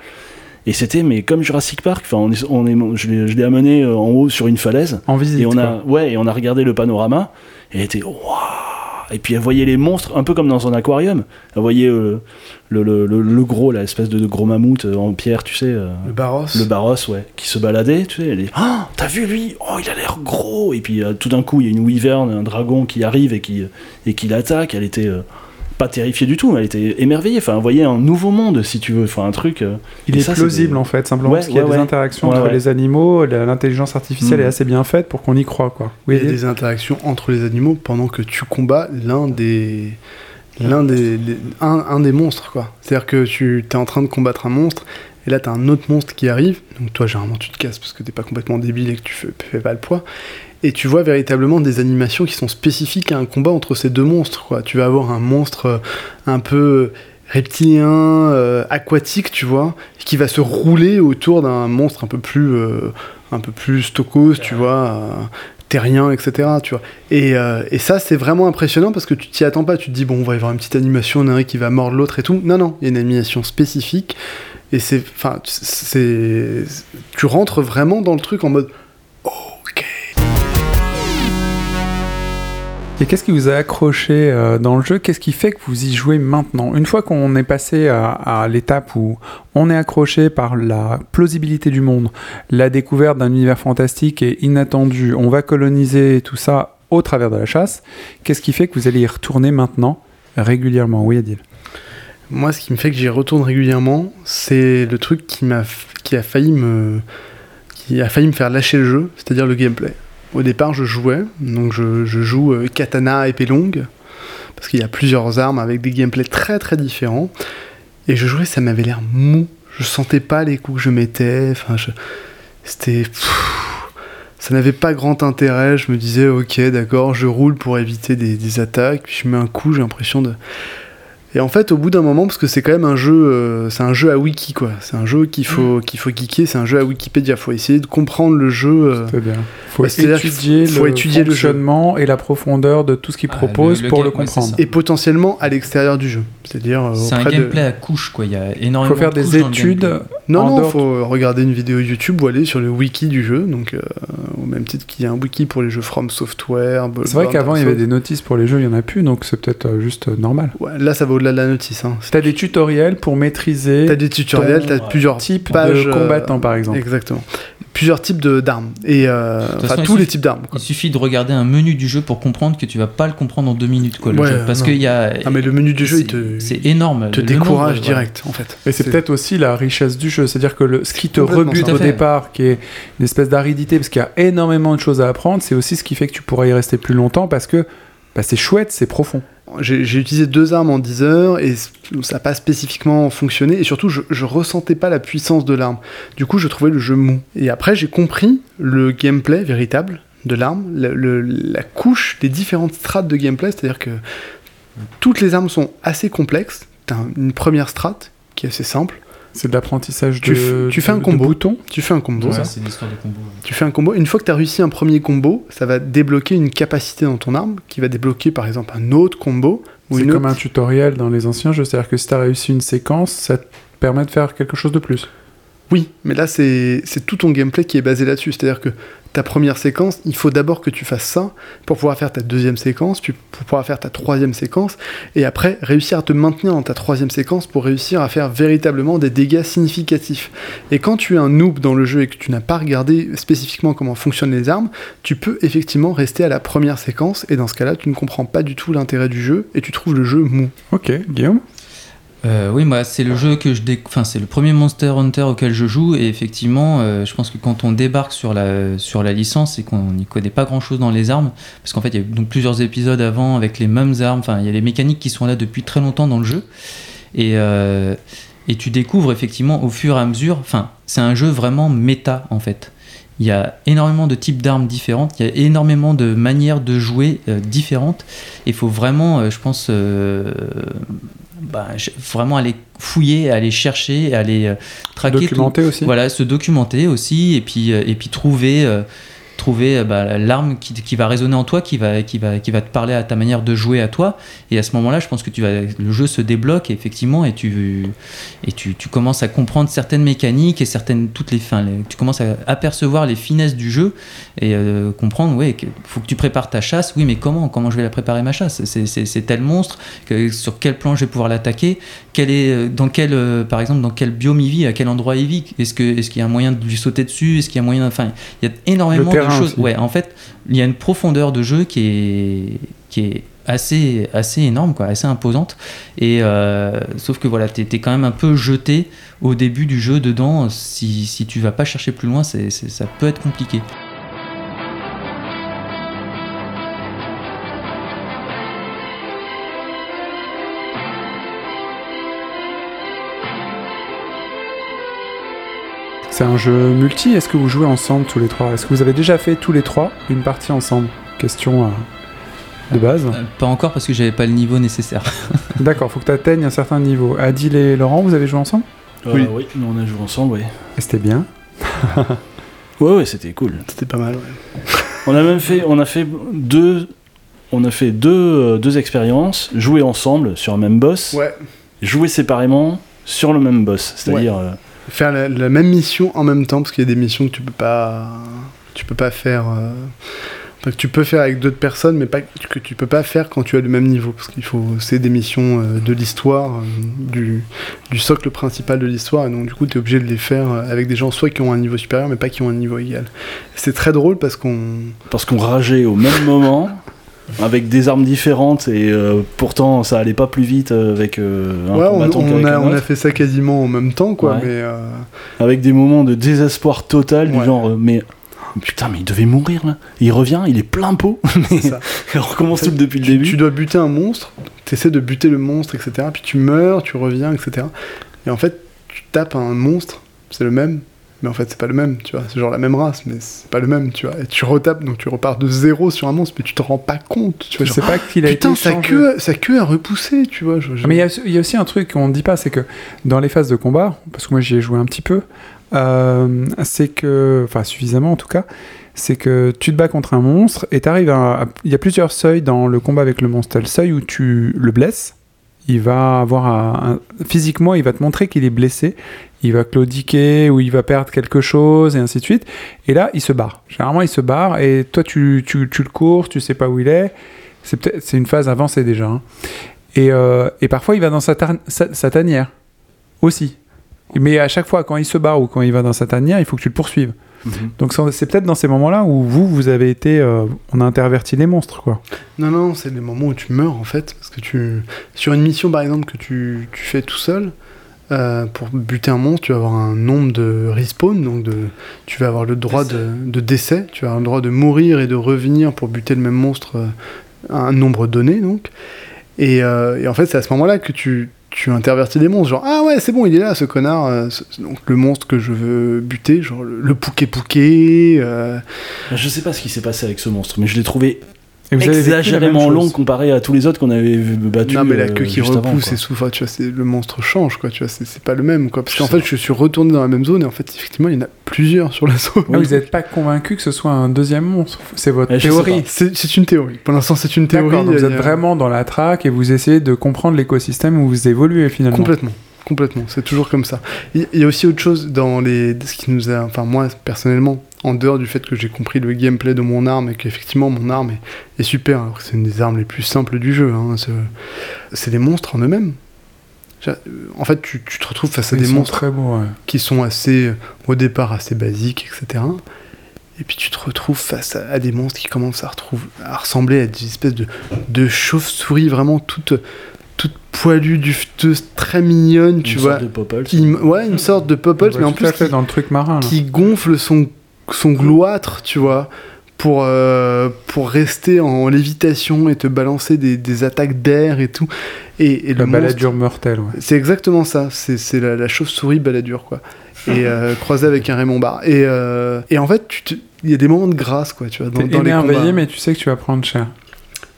Et c'était mais comme Jurassic Park. Enfin, on est, on est, je l'ai amené euh, en haut sur une falaise. En visite. Et on a, quoi. ouais, et on a regardé le panorama. Et était waouh. Et puis elle voyait les monstres un peu comme dans un aquarium. Elle voyait euh, le, le, le, le gros, là, espèce de gros mammouth euh, en pierre, tu sais. euh, Le Barros. le Barros, ouais, qui se baladait, tu sais, elle dit Ah, t'as vu lui? Oh, il a l'air gros Et puis euh, tout d'un coup, il y a une wyvern, un dragon qui arrive et qui, et qui l'attaque. Elle était pas terrifiée du tout, mais elle était émerveillée. Enfin, elle voyait un nouveau monde, si tu veux. Enfin, un truc. euh, Il et est ça, plausible en fait, simplement Ouais, parce qu'il y a ouais, des ouais. interactions Ouais, entre ouais. les animaux, l'intelligence artificielle Mm. est assez bien faite pour qu'on y croit quoi. Il Oui, y a des interactions entre les animaux pendant que tu combats l'un des. L'un des. les- un, un des monstres, quoi. C'est-à-dire que tu es en train de combattre un monstre, et là, tu as un autre monstre qui arrive. Donc, toi, généralement, tu te casses parce que t'es pas complètement débile et que tu fais, fais pas le poids. Et tu vois véritablement des animations qui sont spécifiques à un combat entre ces deux monstres. Tu vas avoir un monstre euh, un peu reptilien, euh, aquatique, tu vois, qui va se rouler autour d'un monstre un peu plus, euh, un peu plus stokos, tu vois, euh, terrien, etc. Tu vois. Et, euh, ça, c'est vraiment impressionnant parce que tu t'y attends pas. Tu te dis, bon, on va y avoir une petite animation, un qui va mordre l'autre et tout. Non, non, il y a une animation spécifique. Et c'est. Enfin, c'est. Tu rentres vraiment dans le truc en mode. Et qu'est-ce qui vous a accroché euh, dans le jeu? Qu'est-ce qui fait que vous y jouez maintenant? Une fois qu'on est passé à, à l'étape où on est accroché par la plausibilité du monde, la découverte d'un univers fantastique et inattendu, on va coloniser tout ça au travers de la chasse, qu'est-ce qui fait que vous allez y retourner maintenant régulièrement? Oui, Adil. Moi, ce qui me fait que j'y retourne régulièrement, c'est le truc qui m'a, qui a failli me, qui a failli me faire lâcher le jeu, c'est-à-dire le gameplay. Au départ, je jouais, donc je, joue euh, katana épée longue, parce qu'il y a plusieurs armes avec des gameplays très très différents. Et je jouais, ça m'avait l'air mou. Je sentais pas les coups que je mettais. Enfin, je- c'était, ça n'avait pas grand intérêt. Je me disais, ok, d'accord, je roule pour éviter des attaques. Puis je mets un coup, j'ai l'impression de et en fait, au bout d'un moment, parce que c'est quand même un jeu, euh, c'est un jeu à wiki quoi. C'est un jeu qu'il faut qu'il faut geeker. C'est un jeu à Wikipédia. Faut essayer de comprendre le jeu. euh. C'est bien. Faut Bah, c'est-à-dire étudier, faut le étudier le jeu. fonctionnement et la profondeur de tout ce qu'il Ah, propose le- pour le ouais, comprendre. Et potentiellement à l'extérieur du jeu. C'est-à-dire euh, C'est un de- gameplay à couches, quoi. Il y a Il énormément faut faire de des études. Non, non, faut regarder une vidéo YouTube ou aller sur le wiki du jeu. Donc, euh, au même titre qu'il y a un wiki pour les jeux From Software. C'est vrai qu'avant il y avait des notices pour les jeux, il y en a plus, donc c'est peut-être juste normal. Ouais, là, ça va au-delà de la notice. Hein. T'as des tutoriels pour maîtriser T'as des tutoriels, t'as plusieurs types pages, de euh, combattants par exemple. Exactement. Plusieurs types de- d'armes. Et euh, enfin, façon, tous les types d'armes. quoi. Il suffit de regarder un menu du jeu pour comprendre que tu vas pas le comprendre en deux minutes, quoi. Le Ouais, jeu. Parce qu'il y a. Ah, mais le menu du jeu, il c'est- te, C'est énorme. te Le décourage nombre, direct, en fait. Et c'est peut-être aussi la richesse du jeu, c'est-à-dire que le, ce qui te rebute au départ, qui est une espèce d'aridité, parce qu'il y a énormément de choses à apprendre, c'est aussi ce qui fait que tu pourras y rester plus longtemps, parce que bah, c'est chouette, c'est profond. J'ai utilisé deux armes en 10 heures et ça n'a pas spécifiquement fonctionné. Et surtout, je, je ressentais pas la puissance de l'arme. Du coup, je trouvais le jeu mou. Et après, j'ai compris le gameplay véritable de l'arme, la couche, les différentes strates de gameplay. C'est-à-dire que toutes les armes sont assez complexes. Tu as une première strate qui est assez simple. C'est de l'apprentissage Tu de, tu fais un combo. boutons. Tu fais un combo. Ouais, c'est l'histoire de combo. ouais. Tu fais un combo. Une fois que tu as réussi un premier combo, ça va débloquer une capacité dans ton arme qui va débloquer par exemple un autre combo. C'est comme autre- un tutoriel dans les anciens jeux, c'est-à-dire que si tu as réussi une séquence, ça te permet de faire quelque chose de plus. Oui, mais là, c'est tout ton gameplay qui est basé là-dessus. C'est-à-dire que ta première séquence, il faut d'abord que tu fasses ça pour pouvoir faire ta deuxième séquence, tu- pour pouvoir faire ta troisième séquence, et après réussir à te maintenir dans ta troisième séquence pour réussir à faire véritablement des dégâts significatifs. Et quand tu es un noob dans le jeu et que tu n'as pas regardé spécifiquement comment fonctionnent les armes, tu peux effectivement rester à la première séquence, et dans ce cas-là, tu ne comprends pas du tout l'intérêt du jeu, et tu trouves le jeu mou. Ok, Guillaume? Euh, oui, moi, c'est le jeu que je déc- enfin, c'est le premier Monster Hunter auquel je joue et effectivement, euh, je pense que quand on débarque sur la sur la licence et qu'on n'y connaît pas grand chose dans les armes, parce qu'en fait, il y a plusieurs épisodes avant avec les mêmes armes, il y a les mécaniques qui sont là depuis très longtemps dans le jeu et euh, et tu découvres effectivement au fur et à mesure, enfin, c'est un jeu vraiment méta en fait. Il y a énormément de types d'armes différentes, il y a énormément de manières de jouer différentes. Il faut vraiment, je pense, bah, vraiment aller fouiller, aller chercher, aller euh, traquer tout- Documenté aussi. voilà, se documenter aussi et puis, euh, et puis trouver, euh, trouver euh, bah, l'arme qui, qui va résonner en toi, qui va, qui, va, qui va te parler à ta manière de jouer à toi. Et à ce moment-là, je pense que tu vas, le jeu se débloque effectivement et tu, et tu, tu commences à comprendre certaines mécaniques et certaines, toutes les fins. tu commences à apercevoir les finesses du jeu et euh, comprendre, ouais, qu'il faut que tu prépares ta chasse. Oui, mais comment? Comment je vais la préparer ma chasse? C'est- tel monstre, sur quel plan je vais pouvoir l'attaquer? Quel est, euh, dans quel, euh, par exemple, dans quel biome il vit, à quel endroit il vit? Est-ce que, est-ce qu'il y a un moyen de lui sauter dessus? Est-ce qu'il y a moyen, enfin, il y a énormément de choses. aussi. Ouais, en fait, il y a une profondeur de jeu qui est, qui est assez, assez énorme, quoi, assez imposante. Et euh, sauf que voilà, t'es es quand même un peu jeté au début du jeu dedans. Si, si tu vas pas chercher plus loin, c'est- ça peut être compliqué. C'est un jeu multi. Est-ce que vous jouez ensemble tous les trois? Est-ce que vous avez déjà fait tous les trois une partie ensemble? Question euh, de base. Euh, Pas encore parce que j'avais pas le niveau nécessaire. D'accord, faut que tu atteignes un certain niveau. Adil et Laurent, vous avez joué ensemble? Euh, Oui. oui, nous on a joué ensemble, oui. Et c'était bien. Ouais, ouais, c'était cool. C'était pas mal, ouais. On a même fait, on a fait deux, on a fait deux, euh, deux expériences, jouer ensemble sur un même boss, Ouais. jouer séparément sur le même boss. C'est-à-dire, euh, Faire la, la même mission en même temps, parce qu'il y a des missions que tu peux pas, tu peux pas faire, euh, que tu peux faire avec d'autres personnes, mais pas que tu peux pas faire quand tu as le même niveau, parce qu'il faut, c'est des missions euh, de l'histoire, euh, du, du socle principal de l'histoire, et donc du coup tu es obligé de les faire avec des gens soit qui ont un niveau supérieur, mais pas qui ont un niveau égal. C'est très drôle parce qu'on, parce qu'on rageait au même moment. Avec des armes différentes et euh, pourtant ça allait pas plus vite euh, avec euh, un ouais, on, combattant on a, on a fait ça quasiment en même temps, quoi, Ouais. mais euh, avec des moments de désespoir total du genre euh, mais putain mais il devait mourir là il revient il est plein pot c'est ça. on recommence tout depuis le tu, début tu dois buter un monstre, tu essaies de buter le monstre, etc. Puis tu meurs, tu reviens, etc. Et en fait, tu tapes un monstre, c'est le même, mais en fait, c'est pas le même, tu vois. C'est genre la même race, mais c'est pas le même, tu vois. Et tu retapes, donc tu repars de zéro sur un monstre, mais tu te rends pas compte, tu vois. Je sais pas qu'il a Putain, été sa changé. queue, sa queue a repoussé, tu vois. je- je- Ah, Mais il y, a- il y a aussi un truc qu'on ne dit pas, c'est que dans les phases de combat, parce que moi j'y ai joué un petit peu, euh, c'est que, enfin suffisamment en tout cas, c'est que tu te bats contre un monstre et t'arrives à, à- Il y a plusieurs seuils dans le combat avec le monstre. T'as le seuil où tu le blesses, il va avoir un, physiquement, il va te montrer qu'il est blessé, il va claudiquer ou il va perdre quelque chose et ainsi de suite. Et là, il se barre. Généralement, il se barre et toi, tu, tu, tu le cours, tu sais pas où il est. C'est c'est une phase avancée déjà. hein. Et, euh, et parfois, il va dans sa, sa tanière aussi. Mais à chaque fois, quand il se barre ou quand il va dans sa tanière, il faut que tu le poursuives. Mhm. Donc c'est peut-être dans ces moments-là où vous, vous avez été, euh, on a interverti les monstres, quoi. Non, non, c'est les moments où tu meurs en fait. Parce que tu. Sur une mission par exemple que tu, tu fais tout seul, euh, pour buter un monstre, tu vas avoir un nombre de respawn, donc de, tu vas avoir le droit de, de décès, tu vas avoir le droit de mourir et de revenir pour buter le même monstre euh, un nombre donné donc. Et, euh, et en fait, c'est à ce moment-là que tu, tu intervertis des monstres. Genre, ah ouais, c'est bon, il est là, ce connard. euh, donc le monstre que je veux buter, genre le, le pouquet pouquet. euh, je sais pas ce qui s'est passé avec ce monstre mais je l'ai trouvé Et vous avez vécu la exagérément long comparé à tous les autres qu'on avait vu- battus non mais la euh, queue qui repousse et souvent tu vois c'est le monstre change quoi tu vois c'est c'est pas le même quoi. Parce qu'en fait je suis retourné dans la même zone et en fait effectivement il y en a plusieurs sur la zone. Ah, vous n'êtes pas convaincu que ce soit un deuxième monstre? C'est votre Eh, théorie. c'est c'est une théorie. Pour l'instant c'est une théorie vous êtes vraiment dans la traque et vous essayez de comprendre l'écosystème où vous évoluez finalement. complètement complètement c'est toujours comme ça il y a aussi autre chose dans les ce qui nous a enfin moi personnellement en dehors du fait que j'ai compris le gameplay de mon arme et qu'effectivement mon arme est, est super alors que c'est une des armes les plus simples du jeu hein, c'est- c'est les monstres en eux-mêmes en fait tu, tu te retrouves face à Ils des monstres très beaux. ouais. qui sont assez, au départ, assez basiques, etc. Et puis tu te retrouves face à, à des monstres qui commencent à, retrouver, à ressembler à des espèces de, de chauves-souris vraiment toutes, toutes poilues, dufteuses, très mignonnes, tu Une vois. sorte de Popple, Qui m- ouais, une sorte de Popples, mais en tout plus à fait qui, dans le truc marin. là. qui gonfle son, son gloître, tu vois, pour, euh, pour rester en lévitation et te balancer des, des attaques d'air et tout. Et, et le La monstre- baladure mortelle, ouais. c'est exactement ça, c'est c'est la, la chauve-souris baladure, quoi. Et euh, croisée avec un Raymond Barre. Et, euh, et en fait, il y a des moments de grâce, quoi, tu vois, dans, T'es dans les combats. mais tu sais que tu vas prendre cher.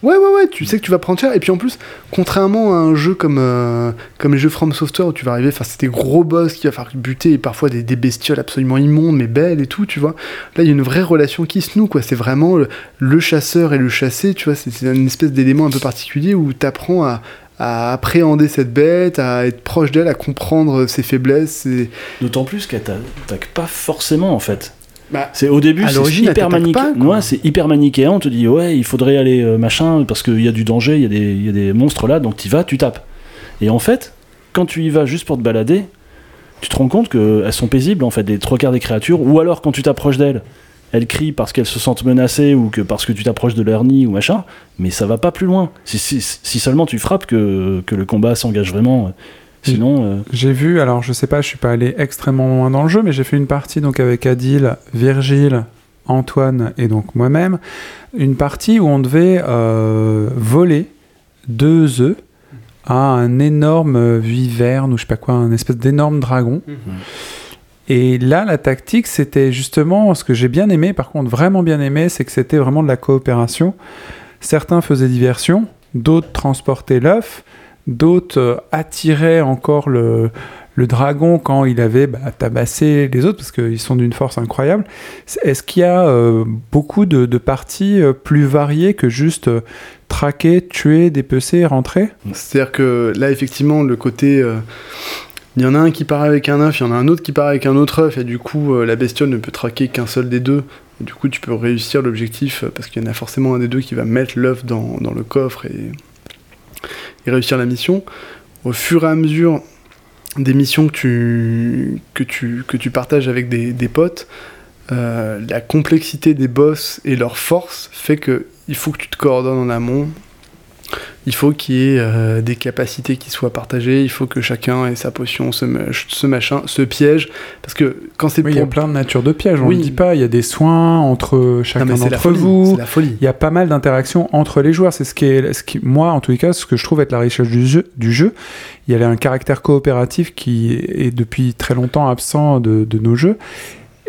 Ouais, ouais, ouais, tu sais que tu vas prendre cher. Et puis en plus, contrairement à un jeu comme, euh, comme les jeux From Software où tu vas arriver face à des gros boss qui va falloir buter et parfois des, bestioles absolument immondes mais belles et tout, tu vois. Là, il y a une vraie relation qui se noue, quoi. C'est vraiment le, chasseur et le chassé, tu vois. C'est une espèce d'élément un peu particulier où tu apprends à, à appréhender cette bête, à être proche d'elle, à comprendre ses faiblesses. ses- D'autant plus qu'elle t'a- t'attaque pas forcément en fait. Bah, C'est au début, c'est hyper, t'attaque maniché- pas, quoi. Ouais, c'est hyper manichéen. On te dit, ouais, il faudrait aller euh, machin parce qu'il y a du danger, il y, a des- il y a des monstres là, donc tu vas, tu tapes. Et en fait, quand tu y vas juste pour te balader, tu te rends compte qu'elles sont paisibles en fait, des trois quarts des créatures. Ou alors quand tu t'approches d'elles, elles crient parce qu'elles se sentent menacées ou que parce que tu t'approches de leur nid ou machin, mais ça va pas plus loin. Si, si- si seulement tu frappes que, que le combat s'engage vraiment. Sinon, euh, J'ai vu, alors je sais pas, je suis pas allé extrêmement loin dans le jeu, mais j'ai fait une partie donc avec Adil, Virgile, Antoine et donc moi-même, une partie où on devait euh, voler deux œufs à un énorme viverne ou je sais pas quoi, un espèce d'énorme dragon. Et là, la tactique, c'était justement ce que j'ai bien aimé, par contre vraiment bien aimé, c'est que c'était vraiment de la coopération. Certains faisaient diversion, d'autres transportaient l'œuf, d'autres euh, attiraient encore le, dragon quand il avait bah, tabassé les autres, parce qu'ils sont d'une force incroyable. Est-ce qu'il y a euh, beaucoup de, parties euh, plus variées que juste traquer, tuer, dépecer, rentrer? C'est-à-dire que là, effectivement, le côté. il y en a un qui part avec un œuf, il y en a un autre qui part avec un autre œuf, et du coup, la bestiole ne peut traquer qu'un seul des deux. Et du coup, tu peux réussir l'objectif, parce qu'il y en a forcément un des deux qui va mettre l'œuf dans, dans le coffre et, réussir la mission. Au fur et à mesure des missions que tu, partages avec des, des potes, euh, la complexité des boss et leur force fait que il faut que tu te coordonnes en amont. Il faut qu'il y ait euh, des capacités qui soient partagées. Il faut que chacun ait sa potion, ce, mach- ce machin, ce piège. Parce que quand c'est Oui, il y a plein de natures de pièges, on Oui. ne le dit pas, il y a des soins entre chacun d'entre vous. Il y a pas mal d'interactions entre les joueurs. C'est ce qui est, ce qui, moi, en tous les cas, ce que je trouve être la richesse du jeu. Du jeu. Il y a un caractère coopératif qui est depuis très longtemps absent de, de nos jeux.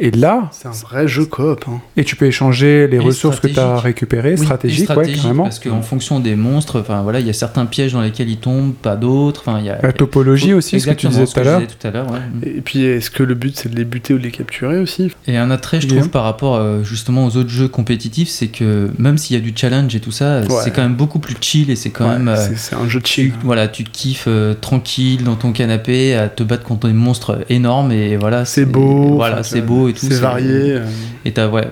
Et là, C'est un vrai jeu coop. hein. et tu peux échanger les Et ressources que tu as stratégique. récupérées, Oui, stratégiques, ouais, stratégique, carrément. Parce qu'en fonction des monstres, enfin voilà, il y a certains pièges dans lesquels ils tombent, pas d'autres. Enfin, il y a La topologie aussi, ce que tu disais tout à l'heure. je disais tout à l'heure. ouais. Et puis, est-ce que le but c'est de les buter ou de les capturer aussi? Et un attrait, je trouve, par rapport euh, justement aux autres jeux compétitifs, c'est que même s'il y a du challenge et tout ça, c'est quand même beaucoup plus chill et c'est quand Ouais, même. euh, c'est- un jeu de tu, chill. voilà, tu te kiffes euh, tranquille dans ton canapé à te battre contre des monstres énormes et voilà. C'est beau. Voilà, c'est beau et tout. C'est varié. euh. Et t'as, ouais.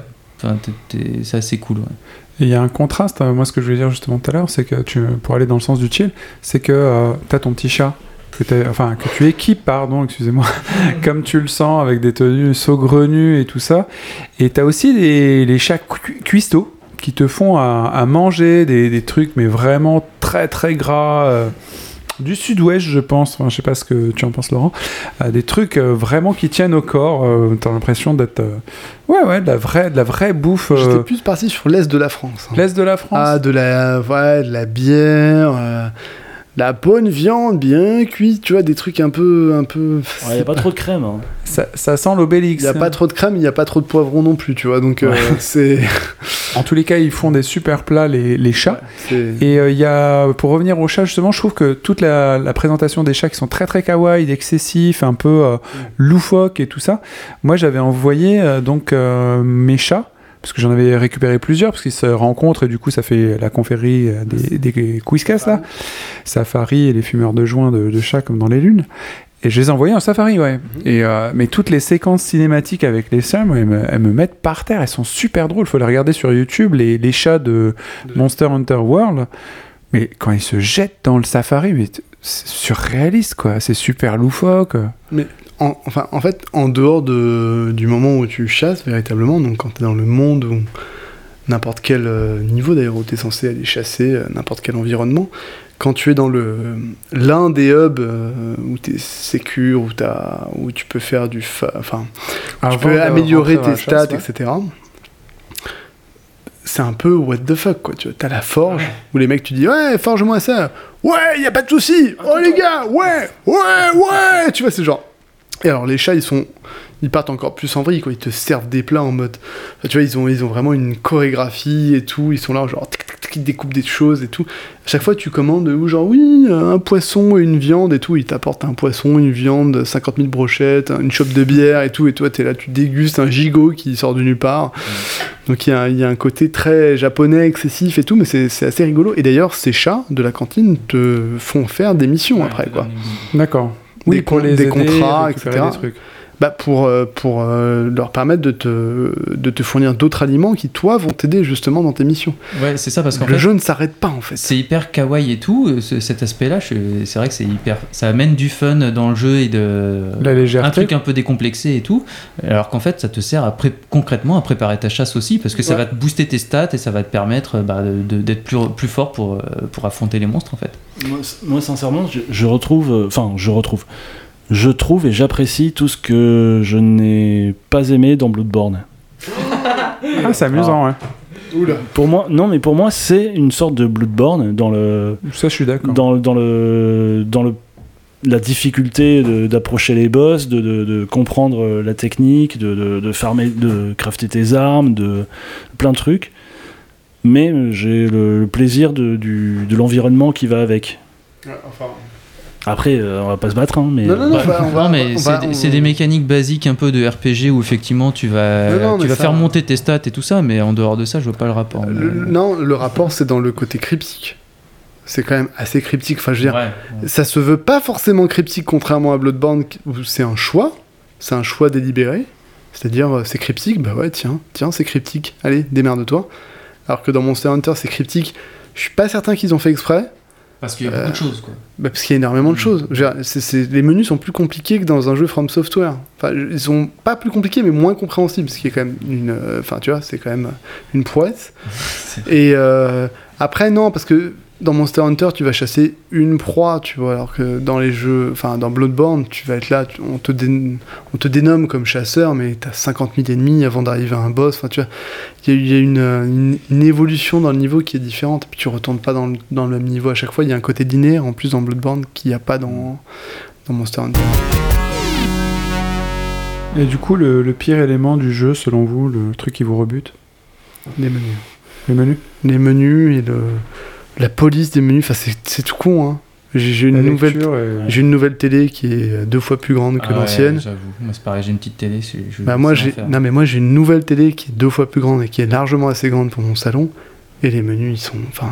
C'est assez cool. ouais. Et il y a un contraste, euh, moi ce que je voulais dire justement tout à l'heure, c'est que tu, pour aller dans le sens du chill, c'est que tu as ton petit chat, que, enfin, que tu équipes, pardon, excusez-moi, comme tu le sens, avec des tenues saugrenues et tout ça. Et tu as aussi des, les chats cu- cuistots qui te font à, à manger des, des trucs, mais vraiment très très gras. euh, du sud-ouest, je pense, enfin, je sais pas ce que tu en penses, Laurent, Euh, des trucs euh, vraiment qui tiennent au corps. euh, T'as l'impression d'être, euh, ouais, ouais, de la vraie, de la vraie bouffe. J'étais plus parti sur l'est de la France. hein. L'est de la France. Ah, de la, ouais, de la bière, la bonne viande bien cuite, tu vois, des trucs un peu. Un peu il n'y a pas trop de crème. hein. Ça, ça sent il l'obélix. n'y a pas trop de crème, il n'y a pas trop de poivron non plus, tu vois, donc euh, c'est. En tous les cas, ils font des super plats, les, les chats. Et euh, il y a, pour revenir aux chats, justement, je trouve que toute la, la présentation des chats qui sont très très kawaii, excessifs, un peu euh, loufoques et tout ça. Moi, j'avais envoyé euh, donc euh, mes chats, parce que j'en avais récupéré plusieurs, parce qu'ils se rencontrent et du coup, ça fait la confrérie euh, des, des Quizcas là, Safari et les fumeurs de joint de, de chats comme dans les lunes. Et je les ai envoyés en safari, ouais. Et, euh, mais toutes les séquences cinématiques avec les moi, elles, me, elles me mettent par terre. Elles sont super drôles. Faut les regarder sur YouTube, les, les chats de Monster Hunter World. Mais quand ils se jettent dans le safari, mais c'est surréaliste, quoi. C'est super loufoque. En, enfin, en fait, en dehors de, du moment où tu chasses véritablement, donc quand tu es dans le monde où n'importe quel euh, niveau d'ailleurs où tu es censé aller chasser, euh, n'importe quel environnement, quand tu es dans le l'un des hubs euh, où tu es sécure, où, où tu peux faire du... fa- Enfin, tu peux améliorer tes stats, etc. C'est un peu what the fuck, quoi. Tu vois, t'as la forge, où les mecs, tu dis, ouais, forge-moi ça. Ouais, y a pas de souci. Oh, les gars, ouais, ouais, ouais. Tu vois, c'est genre. Et alors, les chats, ils sont. Ils partent encore plus en vrille, quoi. Ils te servent des plats en mode. Enfin, tu vois, ils ont, ils ont vraiment une chorégraphie et tout. Ils sont là, genre. tic, tic, tic, qui te découpe des choses et tout. À chaque fois, tu commandes, ou genre, oui, un poisson et une viande et tout. Il t'apporte un poisson, une viande, 50 000 brochettes, une chope de bière et tout. Et toi, t'es là, tu dégustes un gigot qui sort de nulle part. Donc il y, a, il y a un côté très japonais, excessif et tout, mais c'est c'est assez rigolo. Et d'ailleurs, ces chats de la cantine te font faire des missions après, quoi. D'accord. Des Oui, con- des aider, contrats, etc. des trucs. Bah pour, euh, pour euh, leur permettre de te, de te fournir d'autres aliments qui, toi, vont t'aider justement dans tes missions. Ouais, c'est ça, parce qu'en Le fait, jeu ne s'arrête pas, en fait. c'est hyper kawaii et tout, euh, ce- cet aspect-là, c'est vrai que c'est hyper. Ça amène du fun dans le jeu et de. La un légèreté. truc un peu décomplexé et tout, alors qu'en fait ça te sert à pré- concrètement à préparer ta chasse aussi parce que ça Ouais. va te booster tes stats et ça va te permettre bah, d'être plus, plus fort pour, pour affronter les monstres en fait. Moi, sincèrement, je, je retrouve. euh, Enfin, je retrouve. Je trouve et j'apprécie tout ce que je n'ai pas aimé dans Bloodborne. Ah, c'est amusant, ouais. Pour moi, non, mais pour moi, c'est une sorte de Bloodborne dans le, Ça, je suis d'accord. dans, dans le, dans le, la difficulté d'approcher les boss, de, de- de comprendre la technique, de, de, de farmer, de crafter tes armes, de plein de trucs. Mais j'ai le, le plaisir de, du, de l'environnement qui va avec. Après, euh, on va pas se battre, hein, mais Non, non, non, Bah, bah, on va- non, mais c'est des- on- c'est des mécaniques basiques un peu de RPG où effectivement tu vas, Non, non, tu vas ça- faire monter tes stats et tout ça, mais en dehors de ça, je vois pas le rapport. Le- non, le rapport, c'est dans le côté cryptique. C'est quand même assez cryptique. Enfin, je veux dire, Ouais. ça se veut pas forcément cryptique, contrairement à Bloodborne, où c'est un choix. C'est un choix délibéré. C'est-à-dire, euh, c'est cryptique, bah ouais, tiens, tiens, c'est cryptique. Allez, démerde-toi. Alors que dans Monster Hunter, c'est cryptique. Je suis pas certain qu'ils ont fait exprès. Parce qu'il y a beaucoup de choses quoi. Bah, parce qu'il y a énormément de choses. C'est- c'est- les menus sont plus compliqués que dans un jeu From Software. Enfin, ils sont pas plus compliqués, mais moins compréhensibles, ce qui est quand même une. euh, Enfin, tu vois, c'est quand même euh, une prouesse. Et euh, après, non, parce que dans Monster Hunter, tu vas chasser une proie, tu vois, alors que dans les jeux, enfin, dans Bloodborne, tu vas être là, tu- on, te dé- on te dénomme comme chasseur, mais t'as 50 000 ennemis avant d'arriver à un boss. Enfin, tu vois, il y a, il y a une, une- une évolution dans le niveau qui est différente, puis tu retournes pas dans le, dans le même niveau à chaque fois. Il y a un côté linéaire en plus dans Bloodborne qu'il n'y a pas dans, dans Monster Hunter. Et du coup, le, le pire élément du jeu, selon vous, le truc qui vous rebute? Les menus. Les menus? Les menus et le, la police des menus, c'est tout con, hein. J'ai une nouvelle. et- J'ai une nouvelle télé qui est deux fois plus grande que Ah ouais, l'ancienne. J'avoue, moi c'est pareil, j'ai une petite télé. je- Bah moi j'ai non mais moi j'ai une nouvelle télé qui est deux fois plus grande et qui est largement assez grande pour mon salon et les menus ils sont enfin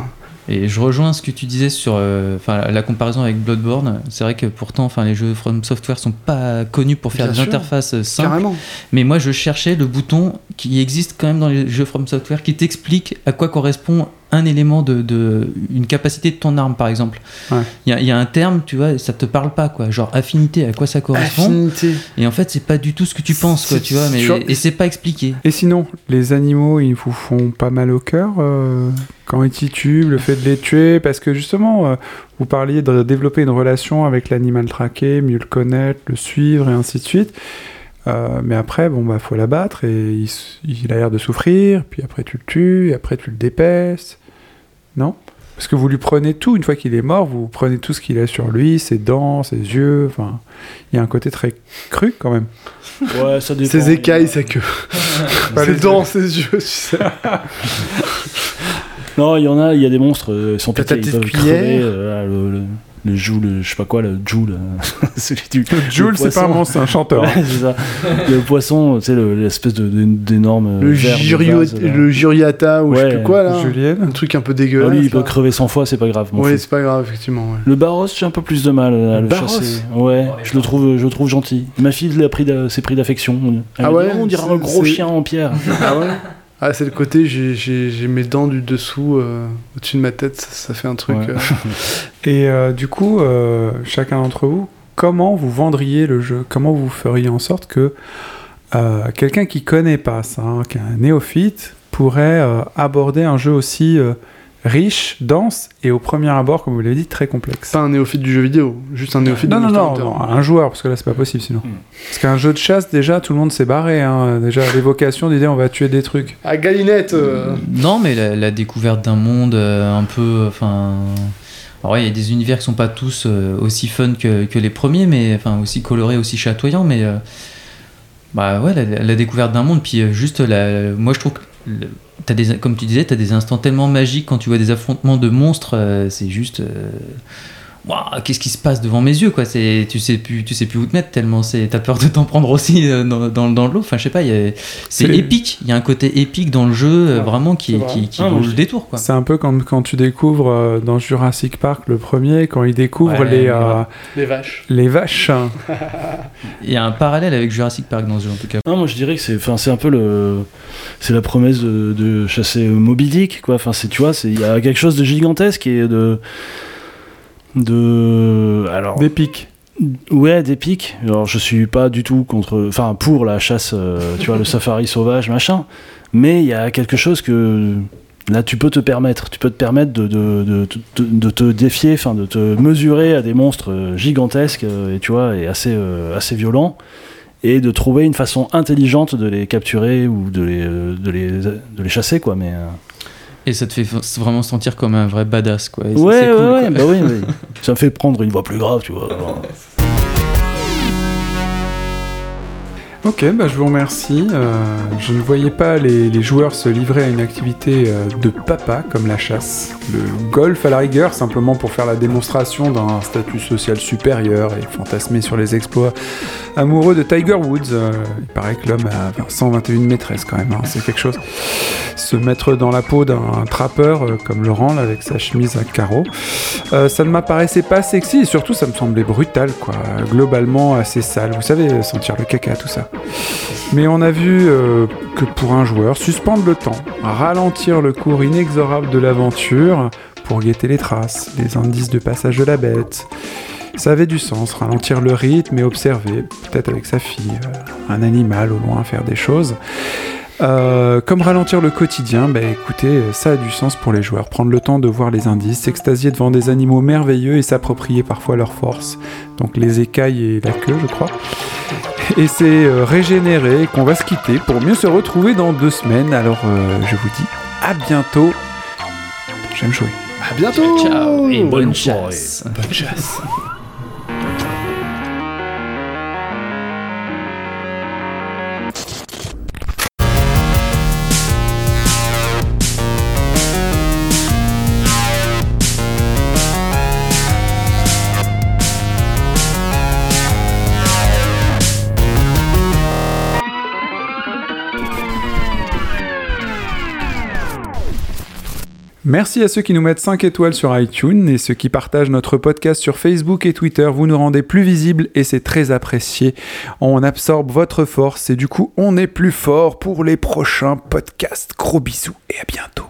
Et je rejoins ce que tu disais sur euh, la comparaison avec Bloodborne. C'est vrai que pourtant les jeux From Software sont pas connus pour faire Bien des sûr. interfaces euh, simples. carrément. Mais moi je cherchais le bouton qui existe quand même dans les jeux From Software qui t'explique à quoi correspond un élément de, de- une capacité de ton arme par exemple. Il Ouais. y, a, il y a un terme, tu vois, ça te parle pas quoi, genre affinité, à quoi ça correspond. Affinité. Et en fait c'est pas du tout ce que tu penses quoi, tu vois, mais vois, et c'est pas expliqué. Et sinon, les animaux, ils vous font pas mal au cœur euh, quand ils titubent, le fait de les tuer, parce que justement, euh, vous parliez de développer une relation avec l'animal traqué, mieux le connaître, le suivre et ainsi de suite. Euh, mais après, bon, bah, faut l'abattre et il, a l'air de souffrir, puis après tu le tues, et après tu le dépèces. Non? Parce que vous lui prenez tout, une fois qu'il est mort, vous prenez tout ce qu'il a sur lui, ses dents, ses yeux, enfin, il y a un côté très cru quand même. Ouais, ça dépend. Ses écailles, sa queue. Ses dents, ses yeux, tu sais. Non, il y en a, il y a des monstres, euh, ils sont pétés, ils peuvent crever. euh, le, le, le joule, le- je sais pas quoi, le joule, euh, celui du. Jules, le c'est pas un monstre, c'est un chanteur. hein. Ouais, c'est ça. Le poisson, tu sais, le- l'espèce d'énorme. Le, Jurio- le Juriata ou je sais plus quoi là. Un truc un peu Ah, dégueulasse. lui, il peut crever 100 fois, c'est pas grave. Oui, c'est pas grave, effectivement. ouais. Le Barros, j'ai un peu plus de mal à le chasser. Ouais, je le trouve, je le trouve gentil. Ma fille l'a pris, d'a- s'est pris d'affection. Elle Ah ouais, Oh, on dirait un gros chien en pierre. Ah ouais? Ah, c'est le côté, j'ai- mes dents du dessous euh, au-dessus de ma tête, ça, ça fait un truc. Ouais. euh, Et euh, du coup, chacun d'entre vous, comment vous vendriez le jeu? Comment vous feriez en sorte que quelqu'un qui connaît pas ça, hein, qui est un néophyte, pourrait aborder un jeu aussi riche, dense et au premier abord, comme vous l'avez dit, très complexe Pas un néophyte du jeu vidéo, juste un néophyte non, de non, non, non, un joueur, parce que là, c'est pas possible sinon. Hmm. Parce qu'un jeu de chasse, déjà, tout le monde s'est barré. Hein. Déjà, l'évocation d'idée, on va tuer des trucs. Ah, Galinette euh, Non, mais la, la découverte d'un monde euh, un peu. Enfin. Alors, ouais, il y a des univers qui sont pas tous euh, aussi fun que, que les premiers, mais enfin aussi colorés, aussi chatoyants, mais. euh, bah ouais, la, la découverte d'un monde, puis juste la. Moi je trouve que le- t'as des, comme tu disais, tu as des instants tellement magiques quand tu vois des affrontements de monstres, euh, c'est juste. Qu'est-ce qui se passe devant mes yeux quoi c'est tu sais plus tu sais plus où te mettre tellement c'est t'as peur de t'en prendre aussi euh, dans, dans, dans l'eau enfin je sais pas c'est épique il y a un côté épique dans le jeu euh, Ouais, vraiment qui qui, qui Ah, vaut le détour quoi C'est un peu comme quand tu découvres euh, dans Jurassic Park le premier, quand il découvre Ouais, les, euh, Les vaches. les vaches. il y a un parallèle avec Jurassic Park dans ce jeu en tout cas Non, moi je dirais que c'est, enfin, c'est un peu le, c'est la promesse de, de chasser Moby Dick, quoi. Enfin, c'est, tu vois, c'est, il y a quelque chose de gigantesque et de, de, alors, Des pics. ouais, d'épique. Alors, je suis pas du tout contre, enfin, pour la chasse, euh, tu vois, le safari sauvage, machin. Mais il y a quelque chose que là, tu peux te permettre, tu peux te permettre de, de, de, de- de te défier, enfin, de te mesurer à des monstres euh, gigantesques euh, et tu vois, et assez, euh, assez violents et de trouver une façon intelligente de les capturer ou de les, de les, de les chasser quoi mais euh, et ça te fait vraiment sentir comme un vrai badass quoi Et ça, ouais c'est ouais, cool, ouais, quoi. bah oui, oui. ça me fait prendre une voix plus grave tu vois Ok, bah je vous remercie. Euh, je ne voyais pas les, joueurs se livrer à une activité euh, de papa comme la chasse. Le golf à la rigueur, simplement pour faire la démonstration d'un statut social supérieur et fantasmer sur les exploits amoureux de Tiger Woods. Euh, il paraît que l'homme a 121 maîtresses quand même, hein, c'est quelque chose. Se mettre dans la peau d'un trappeur comme Laurent là, avec sa chemise à carreaux. Ça ne m'apparaissait pas sexy et surtout ça me semblait brutal quoi. Globalement assez sale. Vous savez, sentir le caca, tout ça. Mais on a vu euh, que pour un joueur, suspendre le temps, ralentir le cours inexorable de l'aventure pour guetter les traces, les indices de passage de la bête. Ça avait du sens, ralentir le rythme et observer, peut-être avec sa fille, euh, un animal au loin faire des choses. Euh, comme ralentir le quotidien, bah écoutez, euh, ça a du sens pour les joueurs. Prendre le temps de voir les indices, s'extasier devant des animaux merveilleux et s'approprier parfois leurs forces. Donc les écailles et la queue, je crois. Et c'est euh, régénéré qu'on va se quitter pour mieux se retrouver dans deux semaines. Alors euh, je vous dis à bientôt. J'aime jouer. À bientôt ciao et bonne Bonne chasse Bonne chasse Merci à ceux qui nous mettent 5 étoiles sur iTunes et ceux qui partagent notre podcast sur Facebook et Twitter. Vous nous rendez plus visibles et c'est très apprécié. On absorbe votre force et du coup on est plus fort pour les prochains podcasts. Gros bisous et à bientôt.